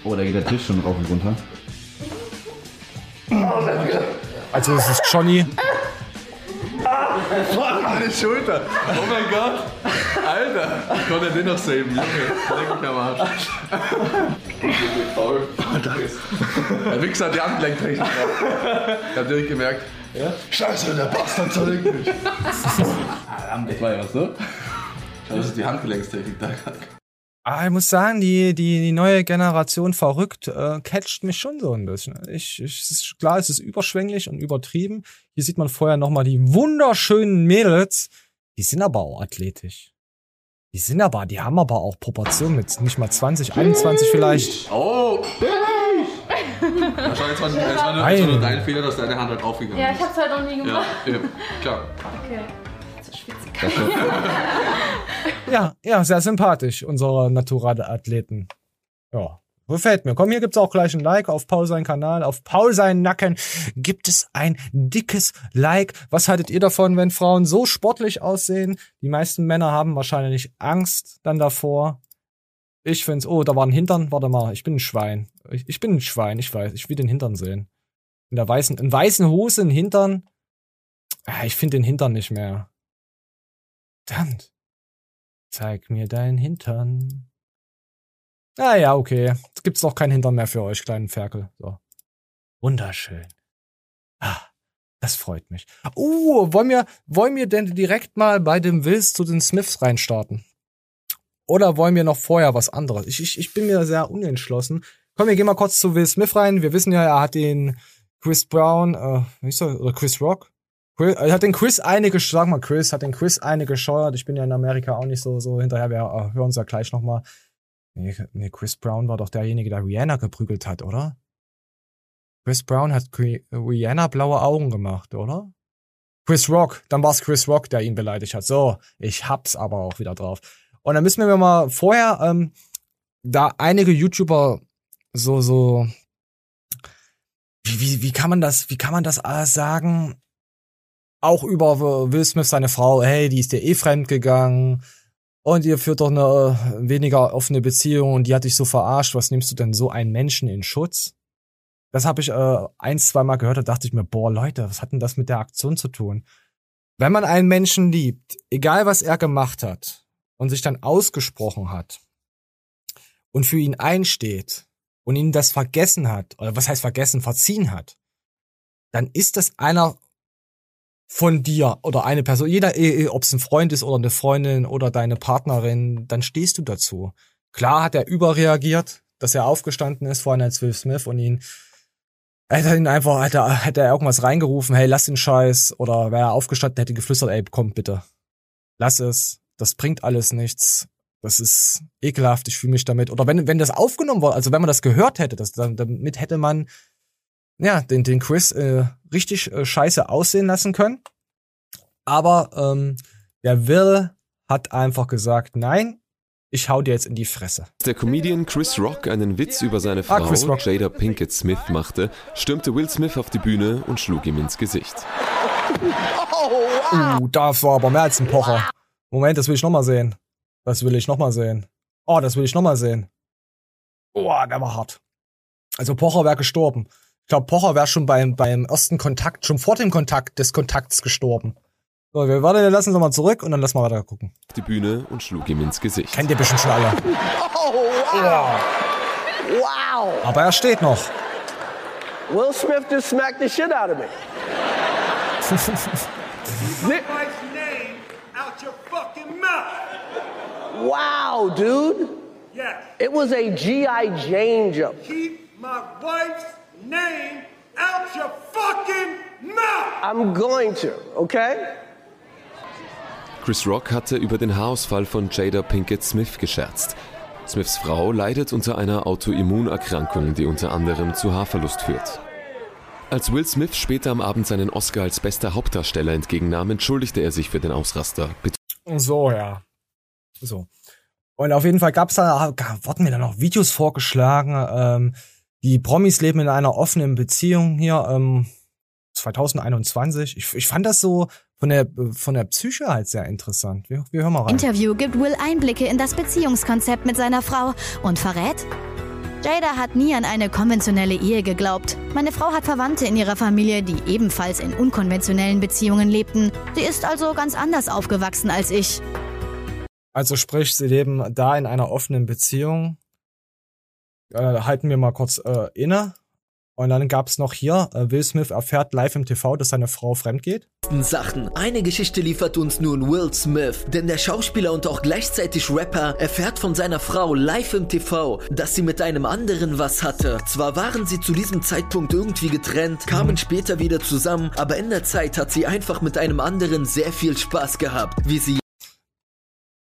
Oh, da geht der Tisch schon rauf und runter. Also es ist Johnny. Fuck, meine Schulter. Oh mein Gott. Alter, ich konnte den noch saven, Junge. Leck mich am Arsch. Faul. Der Wichser hat die Handgelenktechnik drauf. Ich hab direkt gemerkt. Ja? Scheiße, der Bastard zerlegt mich. Das war ja was, ne? Das ist die Handgelenkstechnik da gerade. Ah, ich muss sagen, die, die, die neue Generation verrückt äh, catcht mich schon so ein bisschen. Ich, ich, es ist klar, es ist überschwänglich und übertrieben. Hier sieht man vorher nochmal die wunderschönen Mädels. Die sind aber auch athletisch. Die sind aber, die haben aber auch Proportionen mit nicht mal 20, 21 vielleicht. Oh! Ja, schau, jetzt war, jetzt war nur, nur dein Fehler, dass deine Hand halt aufgegangen Ja, ist. ich hab's halt noch nie Ja, gemacht. eben, klar. Okay. Ja, ja, sehr sympathisch, unsere Naturale-Athleten. Ja, gefällt mir. Komm, hier gibt's auch gleich ein Like auf Paul seinen Kanal. Auf Paul seinen Nacken gibt es ein dickes Like. Was haltet ihr davon, wenn Frauen so sportlich aussehen? Die meisten Männer haben wahrscheinlich Angst dann davor. Ich find's, oh, da war ein Hintern. Warte mal, ich bin ein Schwein. Ich, ich bin ein Schwein, ich weiß. Ich will den Hintern sehen. In der weißen, in weißen Hose, ein Hintern. Ah, Ich finde den Hintern nicht mehr. Verdammt. Zeig mir deinen Hintern. Ah ja, okay. Jetzt gibt's doch keinen Hintern mehr für euch, kleinen Ferkel. So. Wunderschön. Ah, das freut mich. Uh, wollen wir, wollen wir denn direkt mal bei dem Wills zu den Smiths reinstarten? Oder wollen wir noch vorher was anderes? Ich, ich, ich bin mir sehr unentschlossen. Komm, wir gehen mal kurz zu Will Smith rein. Wir wissen ja, er hat den Chris Brown, äh, wie ist er, oder Chris Rock? Er hat den Chris eine gesch- sag mal Chris, hat den Chris eine gescheuert. Ich bin ja in Amerika auch nicht so, so hinterher. Wir äh, hören uns ja gleich noch mal. Nee, nee, Chris Brown war doch derjenige, der Rihanna geprügelt hat, oder? Chris Brown hat Rihanna blaue Augen gemacht, oder? Chris Rock, dann war's Chris Rock, der ihn beleidigt hat. So, ich hab's aber auch wieder drauf. Und dann müssen wir mal vorher, ähm, da einige YouTuber so, so, wie, wie, wie kann man das, wie kann man das alles sagen? Auch über Will Smith, seine Frau, hey, die ist dir eh fremd gegangen und ihr führt doch eine äh, weniger offene Beziehung und die hat dich so verarscht. Was nimmst du denn so einen Menschen in Schutz? Das habe ich äh, ein, zwei gehört, da dachte ich mir, boah, Leute, was hat denn das mit der Aktion zu tun? Wenn man einen Menschen liebt, egal was er gemacht hat und sich dann ausgesprochen hat und für ihn einsteht und ihn das vergessen hat, oder was heißt vergessen, verziehen hat, dann ist das einer von dir oder eine Person, jeder, ob es ein Freund ist oder eine Freundin oder deine Partnerin, dann stehst du dazu. Klar hat er überreagiert, dass er aufgestanden ist vorhin als Will Smith und ihn hätte ihn einfach, hätte, hätte er irgendwas reingerufen, hey, lass den Scheiß, oder wäre er aufgestanden, hätte geflüstert, ey, komm bitte. Lass es, das bringt alles nichts. Das ist ekelhaft, ich fühle mich damit. Oder wenn, wenn das aufgenommen wurde, also wenn man das gehört hätte, das, damit hätte man ja den, den Chris äh, richtig äh, scheiße aussehen lassen können. Aber ähm, der Will hat einfach gesagt, nein, ich hau dir jetzt in die Fresse. Der Comedian Chris Rock einen Witz über seine Frau Ah, Jada Pinkett Smith machte, stürmte Will Smith auf die Bühne und schlug ihm ins Gesicht. Uh, das war aber mehr als ein Pocher. Moment, das will ich nochmal sehen. Das will ich nochmal sehen. Oh, das will ich nochmal sehen. Oh, der war hart. Also Pocher wäre gestorben. Ich glaube, Pocher wäre schon beim, beim ersten Kontakt, schon vor dem Kontakt des Kontakts gestorben. So, wir warte, wir lassen sie mal zurück und dann lassen wir weiter gucken. Auf die Bühne und schlug ihm ins Gesicht. Kennt ihr bestimmt schon alle. Oh, wow. Wow. Aber er steht noch. Will Smith just smacked the shit out of me. Keep my wife's name out your fucking mouth. Wow, dude. Yes. It was a G.I. Jane jump. Keep my wife's name out your fucking mouth. I'm going to, okay? Chris Rock hatte über den Haarausfall von Jada Pinkett Smith gescherzt. Smiths Frau leidet unter einer Autoimmunerkrankung, die unter anderem zu Haarverlust führt. Als Will Smith später am Abend seinen Oscar als bester Hauptdarsteller entgegennahm, entschuldigte er sich für den Ausraster. So, ja. So. Und auf jeden Fall gab's da, wurden mir da noch Videos vorgeschlagen. Ähm, die Promis leben in einer offenen Beziehung hier. Ähm, 2021. Ich, ich fand das so von der, von der Psyche halt sehr interessant. Wir, wir hören mal rein. Interview gibt Will Einblicke in das Beziehungskonzept mit seiner Frau und verrät, Jada hat nie an eine konventionelle Ehe geglaubt. Meine Frau hat Verwandte in ihrer Familie, die ebenfalls in unkonventionellen Beziehungen lebten. Sie ist also ganz anders aufgewachsen als ich. Also sprich, sie leben da in einer offenen Beziehung. Äh, halten wir mal kurz äh, inne. Und dann gab's noch hier, äh, Will Smith erfährt live im TV, dass seine Frau fremd geht. Sachen. Eine Geschichte liefert uns nun Will Smith, denn der Schauspieler und auch gleichzeitig Rapper erfährt von seiner Frau live im TV, dass sie mit einem anderen was hatte. Zwar waren sie zu diesem Zeitpunkt irgendwie getrennt, kamen später wieder zusammen, aber in der Zeit hat sie einfach mit einem anderen sehr viel Spaß gehabt, wie sie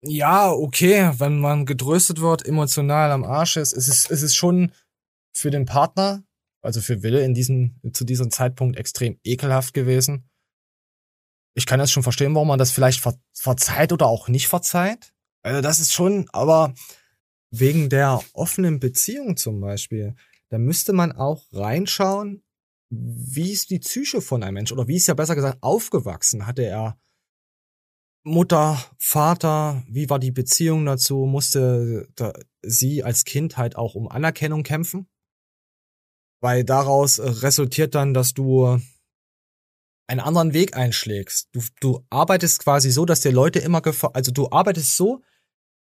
Ja, okay, wenn man gedröstet wird, emotional am Arsch ist, es ist, es ist schon für den Partner, also für Wille in diesem, zu diesem Zeitpunkt extrem ekelhaft gewesen. Ich kann das schon verstehen, warum man das vielleicht ver verzeiht oder auch nicht verzeiht. Also das ist schon, aber wegen der offenen Beziehung zum Beispiel, da müsste man auch reinschauen, wie ist die Psyche von einem Mensch oder wie ist ja besser gesagt aufgewachsen? Hatte er Mutter, Vater, wie war die Beziehung dazu? Musste da, sie als Kind halt auch um Anerkennung kämpfen? Weil daraus äh, resultiert dann, dass du einen anderen Weg einschlägst. Du, du arbeitest quasi so, dass dir Leute immer gefallen. Also du arbeitest so,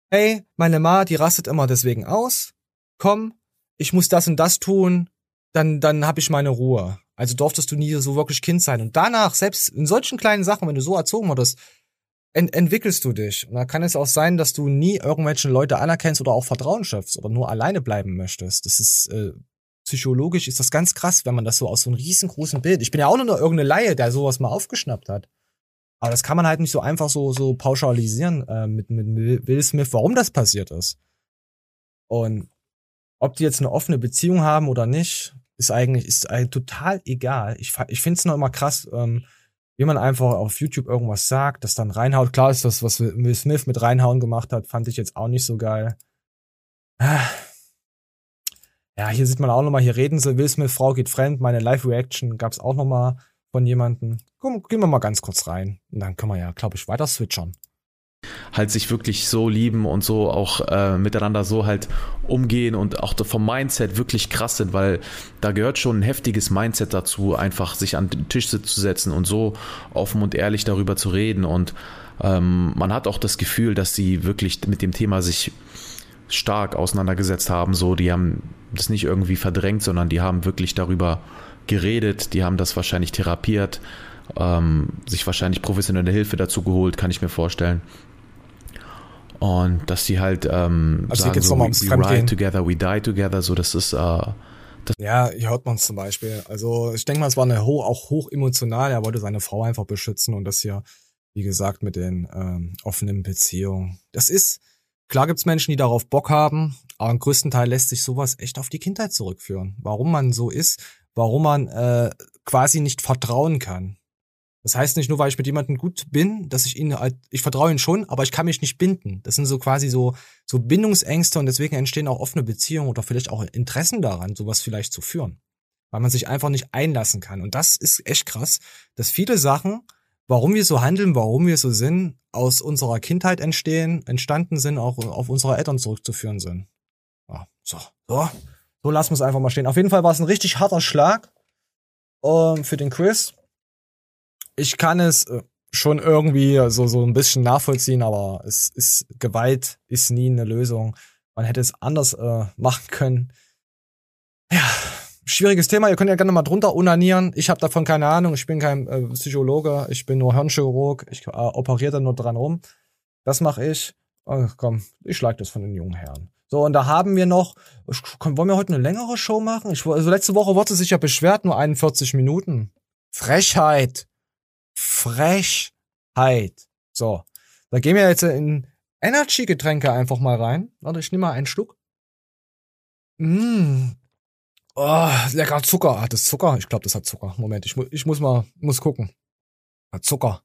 hey, meine Ma, die rastet immer deswegen aus. Komm, ich muss das und das tun, dann, dann hab ich meine Ruhe. Also durftest du nie so wirklich Kind sein. Und danach, selbst in solchen kleinen Sachen, wenn du so erzogen wurdest, ent entwickelst du dich. Und da kann es auch sein, dass du nie irgendwelchen Leute anerkennst oder auch Vertrauen schöpfst oder nur alleine bleiben möchtest. Das ist äh, psychologisch ist das ganz krass, wenn man das so aus so einem riesengroßen Bild. Ich bin ja auch nur irgendeine Laie, der sowas mal aufgeschnappt hat. Aber das kann man halt nicht so einfach so so pauschalisieren äh, mit mit Will Smith, warum das passiert ist. Und ob die jetzt eine offene Beziehung haben oder nicht, ist eigentlich ist eigentlich total egal. Ich ich finde es noch immer krass. Ähm, wie man einfach auf YouTube irgendwas sagt, das dann reinhaut. Klar ist das, was Will Smith mit reinhauen gemacht hat, fand ich jetzt auch nicht so geil. Ja, hier sieht man auch nochmal, hier reden sie, Will Smith, Frau geht fremd, meine Live-Reaction gab's auch nochmal von jemandem. Gehen wir mal ganz kurz rein. Und dann können wir ja, glaube ich, weiter switchern. Halt sich wirklich so lieben und so auch äh, miteinander so halt umgehen und auch vom Mindset wirklich krass sind, weil da gehört schon ein heftiges Mindset dazu, einfach sich an den Tisch zu setzen und so offen und ehrlich darüber zu reden. Und ähm, man hat auch das Gefühl, dass sie wirklich mit dem Thema sich stark auseinandergesetzt haben, so die haben das nicht irgendwie verdrängt, sondern die haben wirklich darüber geredet, die haben das wahrscheinlich therapiert, ähm, sich wahrscheinlich professionelle Hilfe dazu geholt, kann ich mir vorstellen. Und dass sie halt ähm, Also sagen so, we, we ride together, we die together, so das ist äh, das Ja, hier hört man es zum Beispiel. Also ich denke mal, es war eine ho auch hoch emotional. Er wollte seine Frau einfach beschützen und das hier, wie gesagt, mit den ähm, offenen Beziehungen. Das ist, klar gibt's Menschen, die darauf Bock haben, aber im größten Teil lässt sich sowas echt auf die Kindheit zurückführen. Warum man so ist, warum man äh, quasi nicht vertrauen kann. Das heißt nicht nur, weil ich mit jemandem gut bin, dass ich ihn halt, ich vertraue ihn schon, aber ich kann mich nicht binden. Das sind so quasi so, so Bindungsängste und deswegen entstehen auch offene Beziehungen oder vielleicht auch Interessen daran, sowas vielleicht zu führen. Weil man sich einfach nicht einlassen kann. Und das ist echt krass, dass viele Sachen, warum wir so handeln, warum wir so sind, aus unserer Kindheit entstehen, entstanden sind, auch auf unsere Eltern zurückzuführen sind. Ja, so, so, so lassen wir es einfach mal stehen. Auf jeden Fall war es ein richtig harter Schlag ähm, für den Chris ich kann es äh, schon irgendwie so, so ein bisschen nachvollziehen, aber es ist, Gewalt ist nie eine Lösung. Man hätte es anders äh, machen können. Ja, schwieriges Thema. Ihr könnt ja gerne mal drunter unanieren. Ich habe davon keine Ahnung. Ich bin kein äh, Psychologe. Ich bin nur Hirnchirurg. Ich äh, operiere da nur dran rum. Das mache ich. Oh, komm, ich schlag das von den jungen Herren. So, und da haben wir noch, wollen wir heute eine längere Show machen? Ich, also letzte Woche wurde sich ja beschwert, nur 41 Minuten. Frechheit. Frechheit. So, da gehen wir jetzt in Energy-Getränke einfach mal rein. Warte, ich nehme mal einen Schluck. Mmh. Oh, lecker Zucker. Hat das Zucker? Ich glaube, das hat Zucker. Moment, ich, mu ich muss mal, muss gucken. Hat Zucker.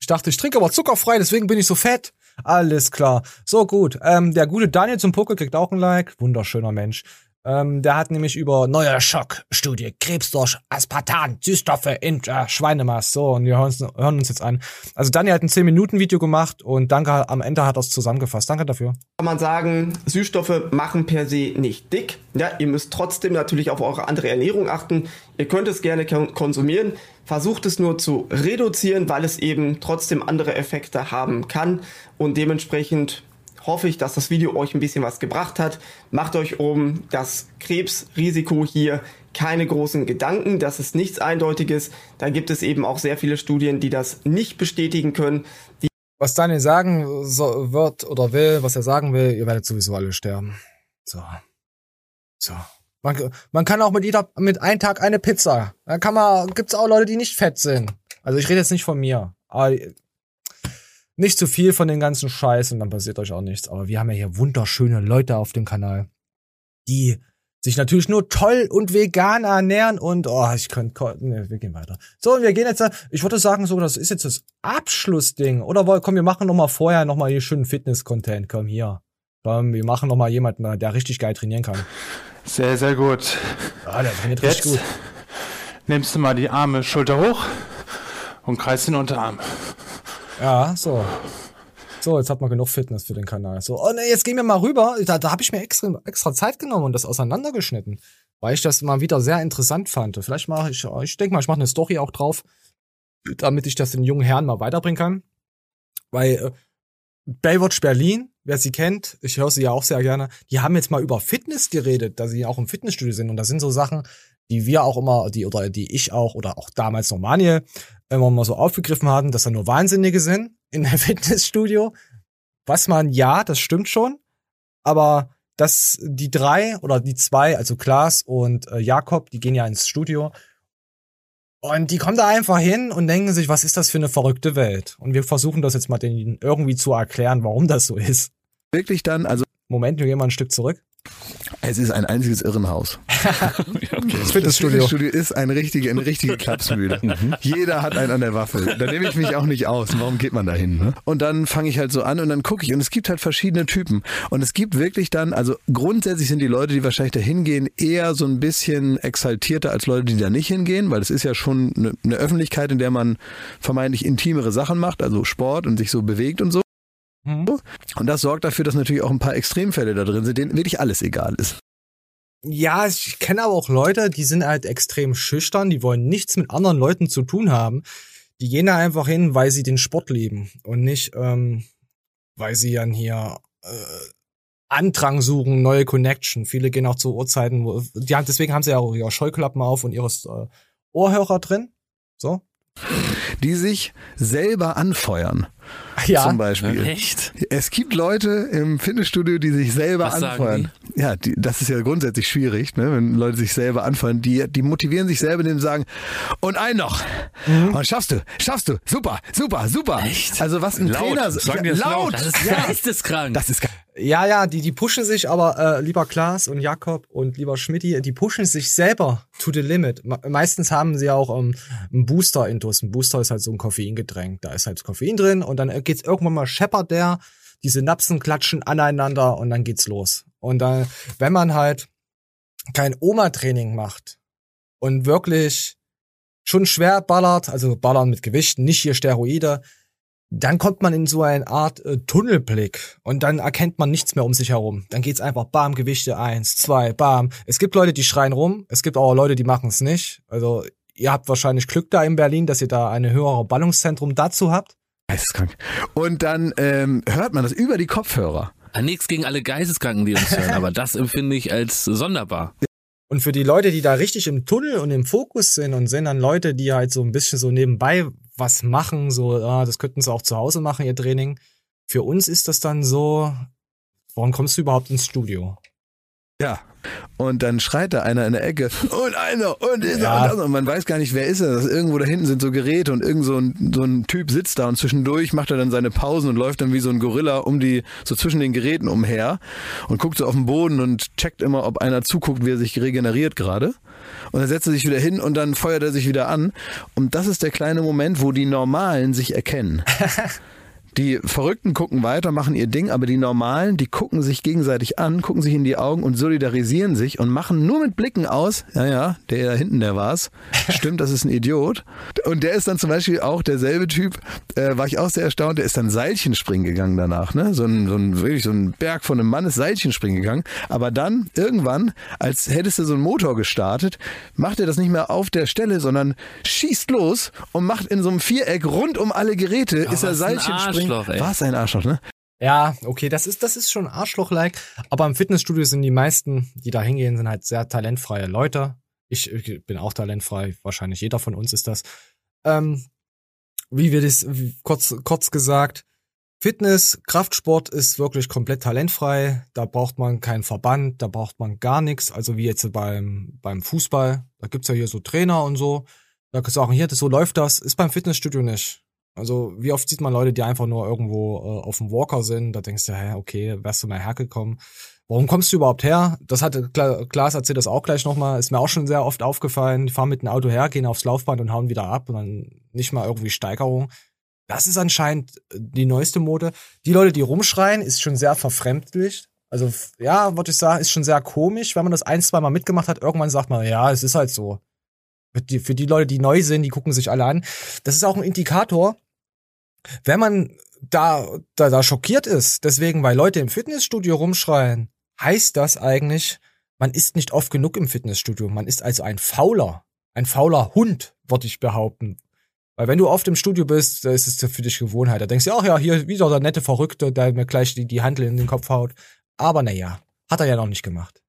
Ich dachte, ich trinke aber zuckerfrei, deswegen bin ich so fett. Alles klar. So gut. Ähm, der gute Daniel zum Poker kriegt auch ein Like. Wunderschöner Mensch. Ähm, der hat nämlich über neue Schockstudie, Krebs durch Aspartan, Süßstoffe in äh, Schweinemast. So, und wir hören uns, hören uns jetzt an. Also Daniel hat ein 10-Minuten-Video gemacht und danke, am Ende hat er es zusammengefasst. Danke dafür. kann man sagen, Süßstoffe machen per se nicht dick. Ja, ihr müsst trotzdem natürlich auf eure andere Ernährung achten. Ihr könnt es gerne kon- konsumieren. Versucht es nur zu reduzieren, weil es eben trotzdem andere Effekte haben kann. Und dementsprechend hoffe ich, dass das Video euch ein bisschen was gebracht hat. Macht euch um das Krebsrisiko hier keine großen Gedanken. Das ist nichts Eindeutiges. Da gibt es eben auch sehr viele Studien, die das nicht bestätigen können. Was Daniel sagen so, wird oder will, was er sagen will, ihr werdet sowieso alle sterben. So. So. Man, man kann auch mit jeder, mit einem Tag eine Pizza. Da kann man, gibt's auch Leute, die nicht fett sind. Also ich rede jetzt nicht von mir. Aber nicht zu viel von den ganzen Scheiß und dann passiert euch auch nichts. Aber wir haben ja hier wunderschöne Leute auf dem Kanal, die sich natürlich nur toll und vegan ernähren und oh, ich könnte, ne, wir gehen weiter. So, und wir gehen jetzt, ich würde sagen, so, das ist jetzt das Abschlussding. Oder komm, wir machen noch mal vorher noch mal hier schönen Fitness-Content. Komm hier. Komm, wir machen noch mal jemanden, der richtig geil trainieren kann. Sehr, sehr gut. Ja, der trainiert Jetzt richtig gut. nimmst du mal die Arme Schulter hoch und kreist den Unterarm. Ja, so. So, jetzt hat man genug Fitness für den Kanal. So, und jetzt gehen wir mal rüber. Da, da habe ich mir extra, extra Zeit genommen und das auseinandergeschnitten, weil ich das mal wieder sehr interessant fand. Vielleicht mache ich, ich denke mal, ich mache eine Story auch drauf, damit ich das den jungen Herren mal weiterbringen kann. Weil äh, Baywatch Berlin, wer sie kennt, ich höre sie ja auch sehr gerne, die haben jetzt mal über Fitness geredet, da sie auch im Fitnessstudio sind. Und das sind so Sachen, die wir auch immer, die oder die ich auch oder auch damals noch Manuel immer mal so aufgegriffen hatten, dass da nur Wahnsinnige sind in einem (laughs) Fitnessstudio. Was man, ja, das stimmt schon. Aber dass die drei oder die zwei, also Klaas und äh, Jakob, die gehen ja ins Studio. Und die kommen da einfach hin und denken sich, was ist das für eine verrückte Welt? Und wir versuchen das jetzt mal denen irgendwie zu erklären, warum das so ist. Wirklich dann, also. Moment, wir gehen mal ein Stück zurück. Es ist ein einziges Irrenhaus. (laughs) Das Fitnessstudio. Fitnessstudio ist eine richtige, eine richtige Klapsmühle. (laughs) Jeder hat einen an der Waffe. Da nehme ich mich auch nicht aus. Warum geht man da hin? Ne? Und dann fange ich halt so an und dann gucke ich. Und es gibt halt verschiedene Typen. Und es gibt wirklich dann, also grundsätzlich sind die Leute, die wahrscheinlich da hingehen, eher so ein bisschen exaltierter als Leute, die da nicht hingehen, weil es ist ja schon eine, eine Öffentlichkeit, in der man vermeintlich intimere Sachen macht, also Sport und sich so bewegt und so. Und das sorgt dafür, dass natürlich auch ein paar Extremfälle da drin sind, denen wirklich alles egal ist. Ja, ich kenne aber auch Leute, die sind halt extrem schüchtern, die wollen nichts mit anderen Leuten zu tun haben. Die gehen da einfach hin, weil sie den Sport lieben und nicht, ähm, weil sie dann hier äh, Andrang suchen, neue Connection. Viele gehen auch zu Uhrzeiten, wo, die haben, deswegen haben sie ja auch ihre Scheuklappen auf und ihre äh, Ohrhörer drin. So. Die sich selber anfeuern. Ja. Zum Beispiel. Echt? Es gibt Leute im Fitnessstudio, die sich selber Was sagen anfeuern. Ja, die, das ist ja grundsätzlich schwierig, ne, wenn Leute sich selber anfeuern. Die, die motivieren sich selber, indem sie sagen, und ein noch. Und schaffst du, schaffst du, super, super, super. Echt? Also was ein Laut. Trainer Sagen die das laut? Das ist ja. geisteskrank. Das ist ge- Ja, ja, die, die pushen sich, aber äh, lieber Klaas und Jakob und lieber Schmidti, die pushen sich selber to the limit. Me meistens haben sie auch ähm, einen Booster-Intus. Ein Booster ist halt so ein Koffeingetränk. Da ist halt Koffein drin und dann geht's irgendwann mal scheppert der, die Synapsen klatschen aneinander und dann geht's los. Und dann, wenn man halt kein Oma-Training macht und wirklich schon schwer ballert, also ballern mit Gewichten, nicht hier Steroide, dann kommt man in so eine Art äh, Tunnelblick und dann erkennt man nichts mehr um sich herum. Dann geht's einfach bam, Gewichte eins, zwei, bam. Es gibt Leute, die schreien rum, es gibt auch Leute, die machen es nicht. Also ihr habt wahrscheinlich Glück da in Berlin, dass ihr da eine höhere Ballungszentrum dazu habt. Geisteskrank. Und dann ähm, hört man das über die Kopfhörer. Nichts gegen alle Geisteskranken, die uns hören, aber das empfinde ich als sonderbar. Und für die Leute, die da richtig im Tunnel und im Fokus sind und sind dann Leute, die halt so ein bisschen so nebenbei was machen, so, ah, das könnten sie auch zu Hause machen, ihr Training. Für uns ist das dann so, warum kommst du überhaupt ins Studio? Ja. Und dann schreit da einer in der Ecke und einer und dieser Ja. und das und man weiß gar nicht, wer ist er. Das irgendwo da hinten sind so Geräte und irgend so ein, so ein Typ sitzt da und zwischendurch macht er dann seine Pausen und läuft dann wie so ein Gorilla um die, so zwischen den Geräten umher und guckt so auf den Boden und checkt immer, ob einer zuguckt, wie er sich regeneriert gerade. Und dann setzt er sich wieder hin und dann feuert er sich wieder an. Und das ist der kleine Moment, wo die Normalen sich erkennen. (laughs) Die Verrückten gucken weiter, machen ihr Ding, aber die Normalen, die gucken sich gegenseitig an, gucken sich in die Augen und solidarisieren sich und machen nur mit Blicken aus, ja, ja, der da hinten, der war's. Stimmt, das ist ein Idiot. Und der ist dann zum Beispiel auch derselbe Typ, äh, war ich auch sehr erstaunt, der ist dann Seilchenspringen gegangen danach, ne? So ein, so ein, wirklich so ein Berg von einem Mann ist Seilchenspringen gegangen. Aber dann, irgendwann, als hättest du so einen Motor gestartet, macht er das nicht mehr auf der Stelle, sondern schießt los und macht in so einem Viereck rund um alle Geräte, Oh, ist er Seilchenspringen. Arschloch, ey. Was ein Arschloch, ne? Ja, okay, das ist, das ist schon Arschloch-like. Aber im Fitnessstudio sind die meisten, die da hingehen, sind halt sehr talentfreie Leute. Ich, ich bin auch talentfrei, wahrscheinlich jeder von uns ist das. Ähm, wie wir das, wie, kurz, kurz gesagt, Fitness, Kraftsport ist wirklich komplett talentfrei. Da braucht man keinen Verband, da braucht man gar nichts. Also wie jetzt beim, beim Fußball, da gibt's ja hier so Trainer und so. Da kannst du sagen, hier, das, so läuft das. Ist beim Fitnessstudio nicht. Also wie oft sieht man Leute, die einfach nur irgendwo äh, auf dem Walker sind, da denkst du, hä, okay, wärst du mal hergekommen. Warum kommst du überhaupt her? Das hatte Kla- Klaas erzählt das auch gleich nochmal, ist mir auch schon sehr oft aufgefallen. Die fahren mit dem Auto her, gehen aufs Laufband und hauen wieder ab und dann nicht mal irgendwie Steigerung. Das ist anscheinend äh, die neueste Mode. Die Leute, die rumschreien, ist schon sehr verfremdlich. Also ja, würde ich sagen, ist schon sehr komisch, wenn man das ein, zwei Mal mitgemacht hat. Irgendwann sagt man, ja, es ist halt so. Für die, Leute, die neu sind, die gucken sich alle an. Das ist auch ein Indikator, wenn man da, da, da schockiert ist, deswegen, weil Leute im Fitnessstudio rumschreien, heißt das eigentlich, man ist nicht oft genug im Fitnessstudio. Man ist also ein fauler, ein fauler Hund, würde ich behaupten. Weil wenn du oft im Studio bist, da ist es für dich Gewohnheit. Da denkst du, ach ja, hier wieder der nette Verrückte, der mir gleich die, die Handel in den Kopf haut. Aber naja, hat er ja noch nicht gemacht.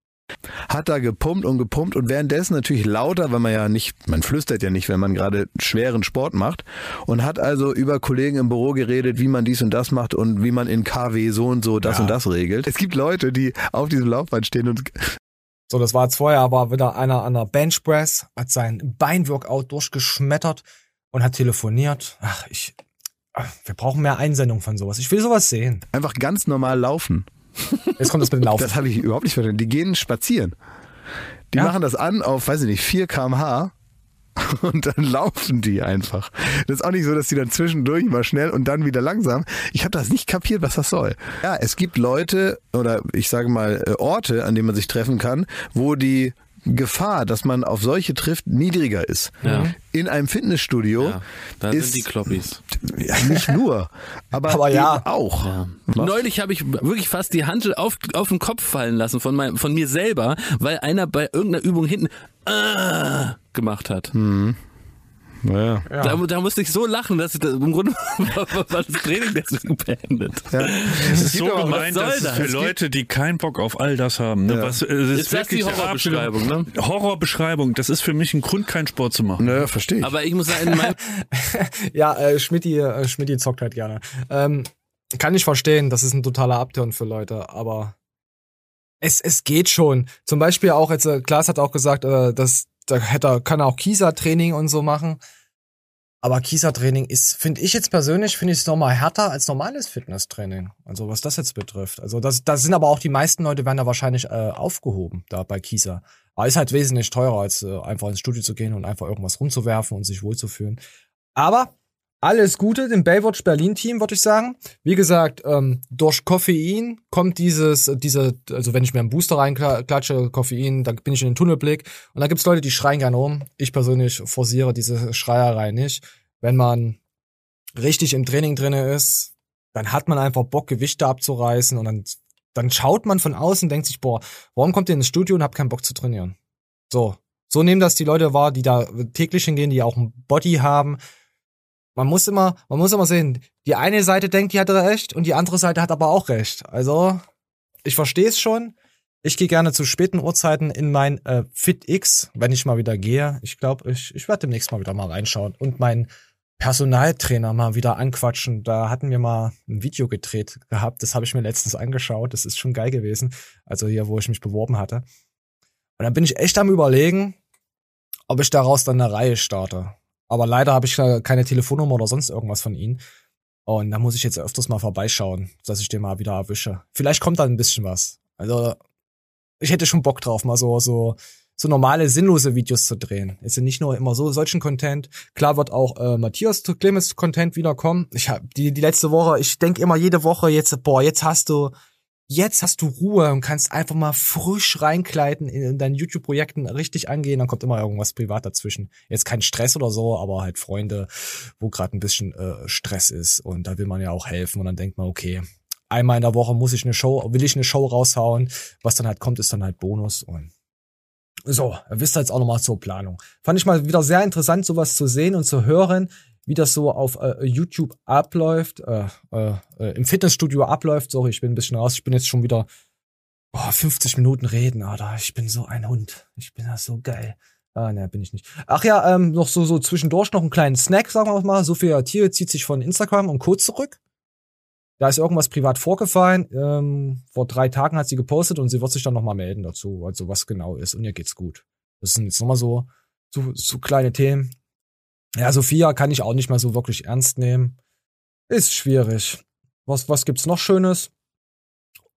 Hat da gepumpt und gepumpt und währenddessen natürlich lauter, weil man ja nicht, man flüstert ja nicht, wenn man gerade schweren Sport macht und hat also über Kollegen im Büro geredet, wie man dies und das macht und wie man in KW so und so das Ja. und das regelt. Es gibt Leute, die auf diesem Laufband stehen und So, das war jetzt vorher, war wieder einer an der Benchpress, hat sein Beinworkout durchgeschmettert und hat telefoniert. Ach, ich, wir brauchen mehr Einsendung von sowas. Ich will sowas sehen. einfach ganz normal laufen. Jetzt kommt das mit dem Laufen. Das habe ich überhaupt nicht verstanden. Die gehen spazieren. Die Ja. machen das an auf, weiß ich nicht, 4 kmh und dann laufen die einfach. Das ist auch nicht so, dass die dann zwischendurch mal schnell und dann wieder langsam. Ich habe das nicht kapiert, was das soll. Ja, es gibt Leute oder ich sage mal äh, Orte, an denen man sich treffen kann, wo die Gefahr, dass man auf solche trifft, niedriger ist. Ja. In einem Fitnessstudio Ja, da ist sind die Kloppis. (laughs) ja, nicht nur, aber, Aber ja. auch. Was? Neulich habe ich wirklich fast die Handel auf, auf den Kopf fallen lassen von, meinem, von mir selber, weil einer bei irgendeiner Übung hinten ah, gemacht hat. Mhm. Naja. Da, da musste ich so lachen, dass ich da, im Grunde (laughs) war, das Training deswegen beendet. Es ist so gemeint, dass es für das? Leute, die keinen Bock auf all das haben. Ne? Ja. Was, es Ist das die wirklich Horrorbeschreibung, ne? Horrorbeschreibung. Das ist für mich ein Grund, keinen Sport zu machen. Naja, verstehe ich. Aber ich muss sagen, in meinem (laughs) Ja, äh, Schmidti, äh, Schmidti zockt halt gerne. Ähm, kann ich verstehen, das ist ein totaler Abturn für Leute, aber es, es geht schon. Zum Beispiel auch, jetzt, äh, Klaas hat auch gesagt, äh, dass da hätte, kann er auch Kieser-Training und so machen. Aber Kieser-Training ist, finde ich jetzt persönlich, finde ich es nochmal härter als normales Fitnesstraining. Also was das jetzt betrifft. Also das, das sind aber auch die meisten Leute werden da wahrscheinlich äh, aufgehoben, da bei Kieser. Aber ist halt wesentlich teurer, als äh, einfach ins Studio zu gehen und einfach irgendwas rumzuwerfen und sich wohlzufühlen. Aber alles Gute dem Baywatch Berlin Team, würde ich sagen. Wie gesagt, ähm, durch Koffein kommt dieses, diese, also wenn ich mir einen Booster reinklatsche, Koffein, dann bin ich in den Tunnelblick. Und da gibt's Leute, die schreien gerne rum. Ich persönlich forciere diese Schreierei nicht. Wenn man richtig im Training drinne ist, dann hat man einfach Bock, Gewichte abzureißen und dann, dann schaut man von außen, denkt sich, boah, warum kommt ihr ins Studio und habt keinen Bock zu trainieren? So. So nehmen das die Leute wahr, die da täglich hingehen, die auch ein Body haben. Man muss immer, man muss immer sehen, die eine Seite denkt, die hat recht und die andere Seite hat aber auch recht. Also, ich verstehe es schon. Ich gehe gerne zu späten Uhrzeiten in mein äh, FitX, wenn ich mal wieder gehe. Ich glaube, ich, ich werde demnächst mal wieder mal reinschauen und meinen Personaltrainer mal wieder anquatschen. Da hatten wir mal ein Video gedreht gehabt. Das habe ich mir letztens angeschaut. Das ist schon geil gewesen. Also hier, wo ich mich beworben hatte. Und dann bin ich echt am überlegen, ob ich daraus dann eine Reihe starte. Aber leider habe ich keine Telefonnummer oder sonst irgendwas von ihnen. Und da muss ich jetzt öfters mal vorbeischauen, dass ich den mal wieder erwische. Vielleicht kommt da ein bisschen was. Also, ich hätte schon Bock drauf, mal so, so, so normale, sinnlose Videos zu drehen. Es sind nicht nur immer so solchen Content. Klar wird auch äh, Matthias Clemens Content wiederkommen. Ich habe die, die letzte Woche, ich denk immer jede Woche jetzt, boah, jetzt hast du, jetzt hast du Ruhe und kannst einfach mal frisch reinkleiden in deinen YouTube-Projekten richtig angehen, dann kommt immer irgendwas privat dazwischen. Jetzt kein Stress oder so, aber halt Freunde, wo gerade ein bisschen äh, Stress ist und da will man ja auch helfen und dann denkt man, okay, einmal in der Woche muss ich eine Show, will ich eine Show raushauen, was dann halt kommt, ist dann halt Bonus und so, wisst ihr jetzt auch nochmal zur Planung. Fand ich mal wieder sehr interessant, sowas zu sehen und zu hören, wie das so auf äh, YouTube abläuft, äh, äh, äh, im Fitnessstudio abläuft. Sorry, ich bin ein bisschen raus. Ich bin jetzt schon wieder oh, 50 Minuten reden, Alter. Ich bin so ein Hund. Ich bin ja so geil. Ah, ne, bin ich nicht. Ach ja, ähm, noch so, so zwischendurch noch einen kleinen Snack, sagen wir mal. Sophia Thiel zieht sich von Instagram und Co. zurück. Da ist irgendwas privat vorgefallen. Ähm, vor drei Tagen hat sie gepostet und sie wird sich dann nochmal melden dazu, also was genau ist. Und ihr geht's gut. Das sind jetzt nochmal so, so, so kleine Themen. Ja, Sophia kann ich auch nicht mal so wirklich ernst nehmen. Ist schwierig. Was, was gibt's noch Schönes?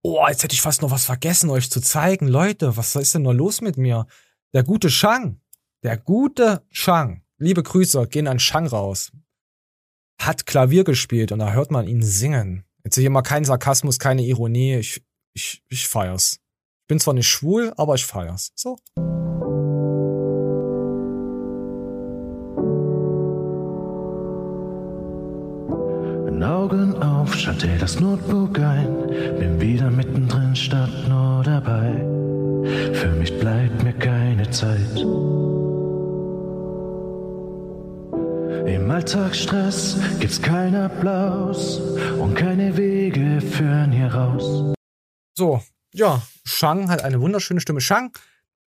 Oh, jetzt hätte ich fast noch was vergessen, euch zu zeigen. Leute, was ist denn noch los mit mir? Der gute Shang. Der gute Shang. Liebe Grüße, gehen an Shang raus. Hat Klavier gespielt und da hört man ihn singen. Jetzt hier mal kein Sarkasmus, keine Ironie. Ich, ich, ich feier's. Ich bin zwar nicht schwul, aber ich feier's. So. Augen auf, schalte das Notebook ein. Bin wieder mittendrin statt nur dabei. Für mich bleibt mir keine Zeit. Im Alltagsstress gibt's keinen Applaus und keine Wege führen hier raus. So, ja, Shang hat eine wunderschöne Stimme. Shang,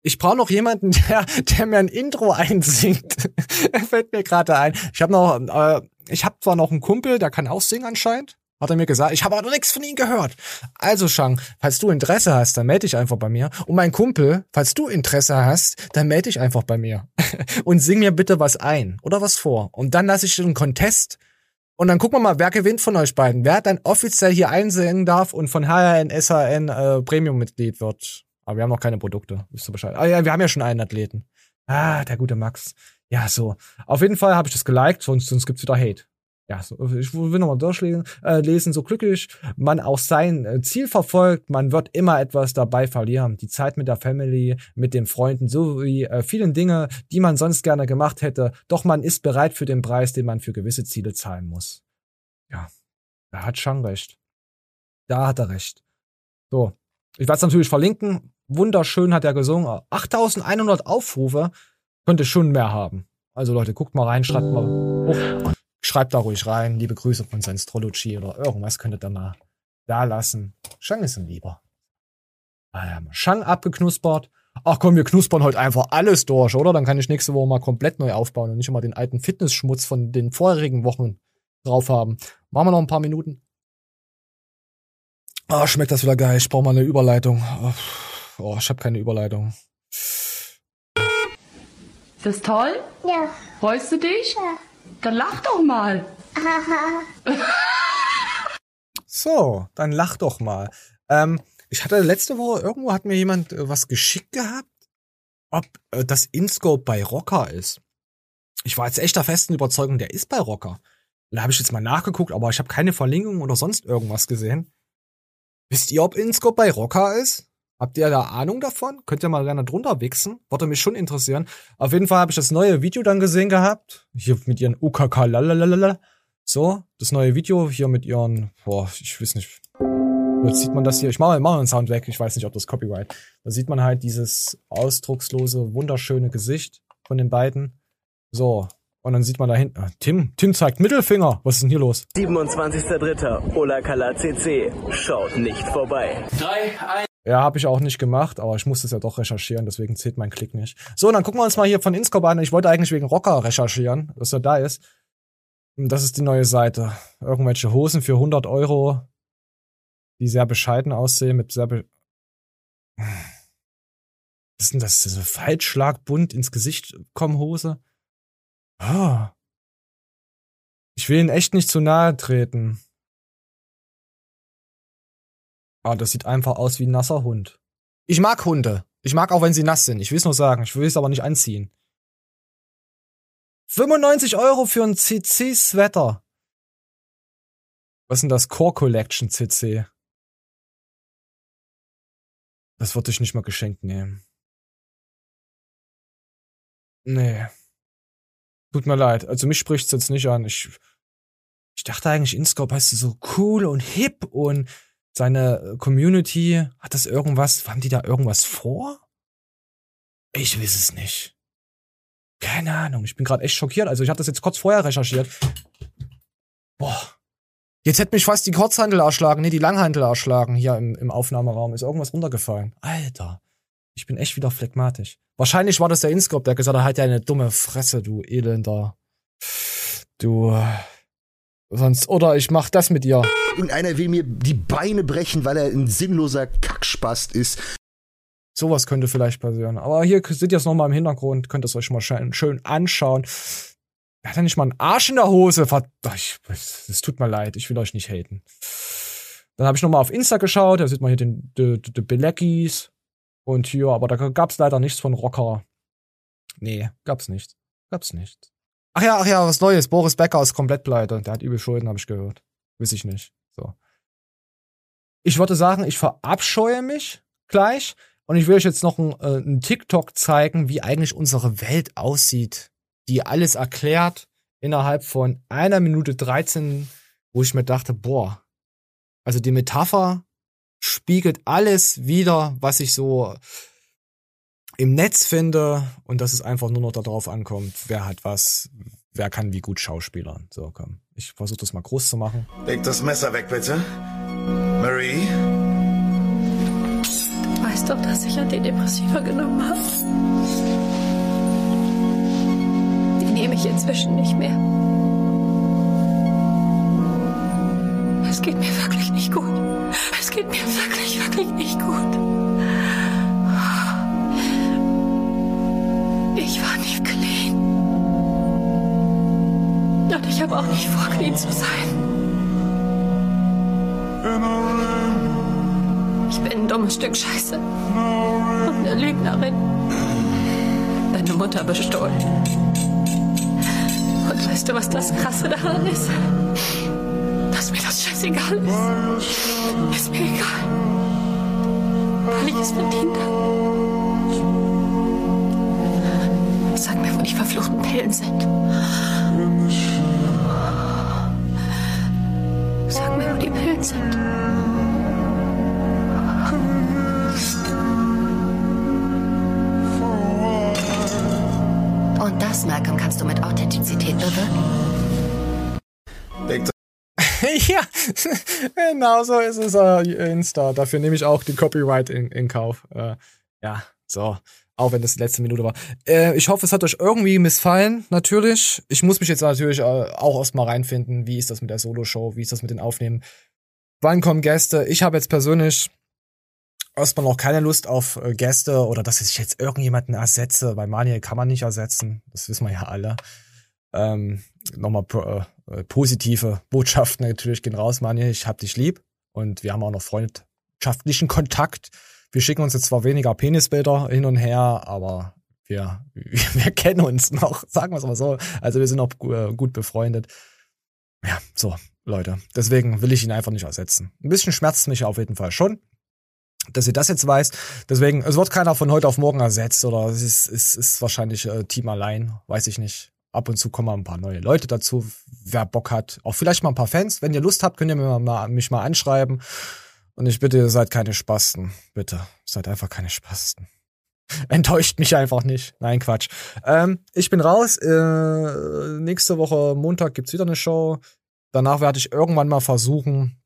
ich brauche noch jemanden, (laughs) der, der mir ein Intro einsingt. (laughs) Fällt mir gerade ein. Ich habe noch, äh, ich habe zwar noch einen Kumpel, der kann auch singen anscheinend. Hat er mir gesagt. Ich habe aber noch nichts von ihm gehört. Also, Shang, falls du Interesse hast, dann melde dich einfach bei mir. Und mein Kumpel, falls du Interesse hast, dann melde dich einfach bei mir. (laughs) Und sing mir bitte was ein oder was vor. Und dann lasse ich einen Contest. Und dann gucken wir mal, wer gewinnt von euch beiden. Wer dann offiziell hier einsingen darf und von HRN, SHN äh, Premium-Mitglied wird. Aber wir haben noch keine Produkte. Wisst ihr Bescheid? Ah ja, wir haben ja schon einen Athleten. Ah, der gute Max. Ja, so. Auf jeden Fall habe ich das geliked, sonst, sonst gibt's wieder Hate. ja, so, ich will nochmal durchlesen, äh, lesen, so glücklich man auch sein äh, Ziel verfolgt, man wird immer etwas dabei verlieren. Die Zeit mit der Family, mit den Freunden, sowie äh, vielen Dinge, die man sonst gerne gemacht hätte. Doch man ist bereit für den Preis, den man für gewisse Ziele zahlen muss. Ja, da hat Shang recht. Da hat er recht. So, ich werde es natürlich verlinken. Wunderschön hat er gesungen. 8100 Aufrufe. Könnte schon mehr haben. Also Leute, guckt mal rein, schreibt mal hoch. Schreibt da ruhig rein. Liebe Grüße von Scientology oder irgendwas könntet ihr mal da lassen. Shang ist ein Lieber. Ja, Shang abgeknuspert. Ach komm, wir knuspern heute einfach alles durch, oder? Dann kann ich nächste Woche mal komplett neu aufbauen und nicht immer den alten Fitnessschmutz von den vorherigen Wochen drauf haben. Machen wir noch ein paar Minuten. Ah, schmeckt das wieder geil. Ich brauche mal eine Überleitung. Oh, ich habe keine Überleitung. Ist das toll? Ja. Freust du dich? Ja. Dann lach doch mal. (laughs) So, dann lach doch mal. Ähm, ich hatte letzte Woche, irgendwo hat mir jemand äh, was geschickt gehabt, ob äh, das InScope bei Rocker ist. Ich war jetzt echt der festen Überzeugung, der ist bei Rocker. Da habe ich jetzt mal nachgeguckt, aber ich habe keine Verlinkung oder sonst irgendwas gesehen. Wisst ihr, ob InScope bei Rocker ist? Habt ihr da Ahnung davon? Könnt ihr mal gerne drunter wichsen? Würde mich schon interessieren. Auf jeden Fall habe ich das neue Video dann gesehen gehabt. Hier mit ihren UKK lalalala. So, das neue Video hier mit ihren, boah, ich weiß nicht. Jetzt sieht man das hier. Ich mache mach einen Sound weg. Ich weiß nicht, ob das Copyright. Da sieht man halt dieses ausdruckslose, wunderschöne Gesicht von den beiden. So. Und dann sieht man da hinten, ah, Tim, Tim zeigt Mittelfinger. Was ist denn hier los? 27.03. Ola Kala CC. Schaut nicht vorbei. 3, 1. Ja, habe ich auch nicht gemacht, aber ich musste es ja doch recherchieren, deswegen zählt mein Klick nicht. So, dann gucken wir uns mal hier von Inscope an. Ich wollte eigentlich wegen Rocker recherchieren, dass er da ist. Das ist die neue Seite. Irgendwelche Hosen für 100 Euro, die sehr bescheiden aussehen, mit sehr be Was ist denn das? So Faltschlagbunt ins Gesicht kommen Hose? Ah. Ich will ihn echt nicht zu nahe treten. Ah, das sieht einfach aus wie ein nasser Hund. Ich mag Hunde. Ich mag auch, wenn sie nass sind. Ich will es nur sagen. Ich will es aber nicht anziehen. 95 Euro für ein CC-Sweater. Was ist denn das? Core Collection CC. Das würde ich nicht mal geschenkt nehmen. Nee. Tut mir leid. Also mich spricht's jetzt nicht an. Ich, ich dachte eigentlich, Inscope heißt so cool und hip und seine Community, hat das irgendwas, haben die da irgendwas vor? Ich weiß es nicht. Keine Ahnung, ich bin gerade echt schockiert. Also ich habe das jetzt kurz vorher recherchiert. Boah. Jetzt hätte mich fast die Kurzhandel erschlagen, nee, die Langhandel erschlagen hier im, im Aufnahmeraum. Ist irgendwas runtergefallen. Alter. Ich bin echt wieder phlegmatisch. Wahrscheinlich war das der Inscope, der gesagt hat, halt deine dumme Fresse, du Elender. Du. Sonst, oder ich mach das mit dir. Irgendeiner will mir die Beine brechen, weil er ein sinnloser Kackspast ist. Sowas könnte vielleicht passieren. Aber hier seht ihr es nochmal im Hintergrund, könnt ihr es euch mal schön, anschauen. Er hat ja nicht mal einen Arsch in der Hose. Es tut mir leid, ich will euch nicht haten. Dann habe ich nochmal auf Insta geschaut, da sieht man hier den de, de, de Beleckis. Und hier, aber da gab's leider nichts von Rocker. Nee, gab's nicht. Gab's nicht. Ach ja, ach ja, was Neues. Boris Becker ist komplett pleite. Der hat übel Schulden, habe ich gehört. Wiss ich nicht. So. Ich würde sagen, ich verabscheue mich gleich. Und ich will euch jetzt noch einen, äh, einen TikTok zeigen, wie eigentlich unsere Welt aussieht. Die alles erklärt innerhalb von einer Minute 13, wo ich mir dachte, boah, also die Metapher spiegelt alles wieder, was ich so im Netz finde. Und dass es einfach nur noch darauf ankommt, wer hat was, wer kann wie gut Schauspielern. So, komm. Ich versuche das mal groß zu machen. Leg das Messer weg, bitte. Marie. Du weißt doch, dass ich Antidepressiva genommen habe. Die nehme ich inzwischen nicht mehr. Es geht mir wirklich nicht gut. Es geht mir wirklich, wirklich nicht gut. War nie clean. Und ich habe auch nicht vor, clean zu sein. Ich bin ein dummes Stück Scheiße. Und eine Lügnerin. Deine Mutter bestohlen. Und Weißt du, was das Krasse daran ist? Dass mir das scheißegal ist. Ist mir egal. Weil ich es verdient habe. Die verfluchten Pillen sind. Sag mir, wo die Pillen sind. Und das, Malcolm, kannst du mit Authentizität bewirken. (laughs) ja, genau so ist es äh, Insta. Dafür nehme ich auch die Copyright in, in Kauf. Äh, ja, so. Auch wenn das die letzte Minute war. Äh, ich hoffe, es hat euch irgendwie missfallen, natürlich. Ich muss mich jetzt natürlich äh, auch erstmal reinfinden. Wie ist das mit der Solo-Show? Wie ist das mit den Aufnehmen? Wann kommen Gäste? Ich habe jetzt persönlich erstmal noch keine Lust auf äh, Gäste oder dass ich jetzt irgendjemanden ersetze. Bei Manuel kann man nicht ersetzen. Das wissen wir ja alle. Ähm, Nochmal äh, positive Botschaften natürlich gehen raus, Manuel. Ich hab dich lieb. Und wir haben auch noch freundschaftlichen Kontakt. Wir schicken uns jetzt zwar weniger Penisbilder hin und her, aber wir, (laughs) wir kennen uns noch, sagen wir es mal so. Also wir sind auch äh, gut befreundet. Ja, so, Leute. Deswegen will ich ihn einfach nicht ersetzen. Ein bisschen schmerzt es mich auf jeden Fall schon dass ihr das jetzt weiß. Deswegen, es wird keiner von heute auf morgen ersetzt oder es ist, ist, ist wahrscheinlich äh, Team allein, weiß ich nicht. Ab und zu kommen ein paar neue Leute dazu, wer Bock hat. Auch vielleicht mal ein paar Fans. Wenn ihr Lust habt, könnt ihr mir mal, mich mal anschreiben. Und ich bitte, seid keine Spasten. Bitte, seid einfach keine Spasten. (laughs) Enttäuscht mich einfach nicht. Nein, Quatsch. Ähm, ich bin raus. Äh, nächste Woche Montag gibt's wieder eine Show. Danach werde ich irgendwann mal versuchen,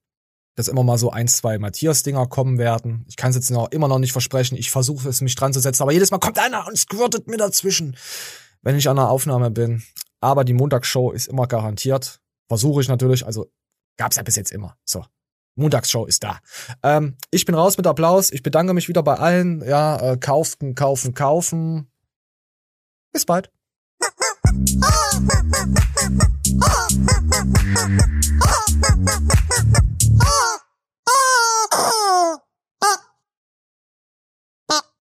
dass immer mal so ein, zwei Matthias-Dinger kommen werden. Ich kann es jetzt noch, immer noch nicht versprechen. Ich versuche es, mich dran zu setzen, aber jedes Mal kommt einer und squirtet mir dazwischen, wenn ich an der Aufnahme bin. Aber die Montagsshow ist immer garantiert. Versuche ich natürlich, also gab's ja bis jetzt immer. So. Montagsshow ist da. Ähm, ich bin raus mit Applaus. Ich bedanke mich wieder bei allen. Ja, äh, kaufen, kaufen, kaufen. Bis bald. (laughs)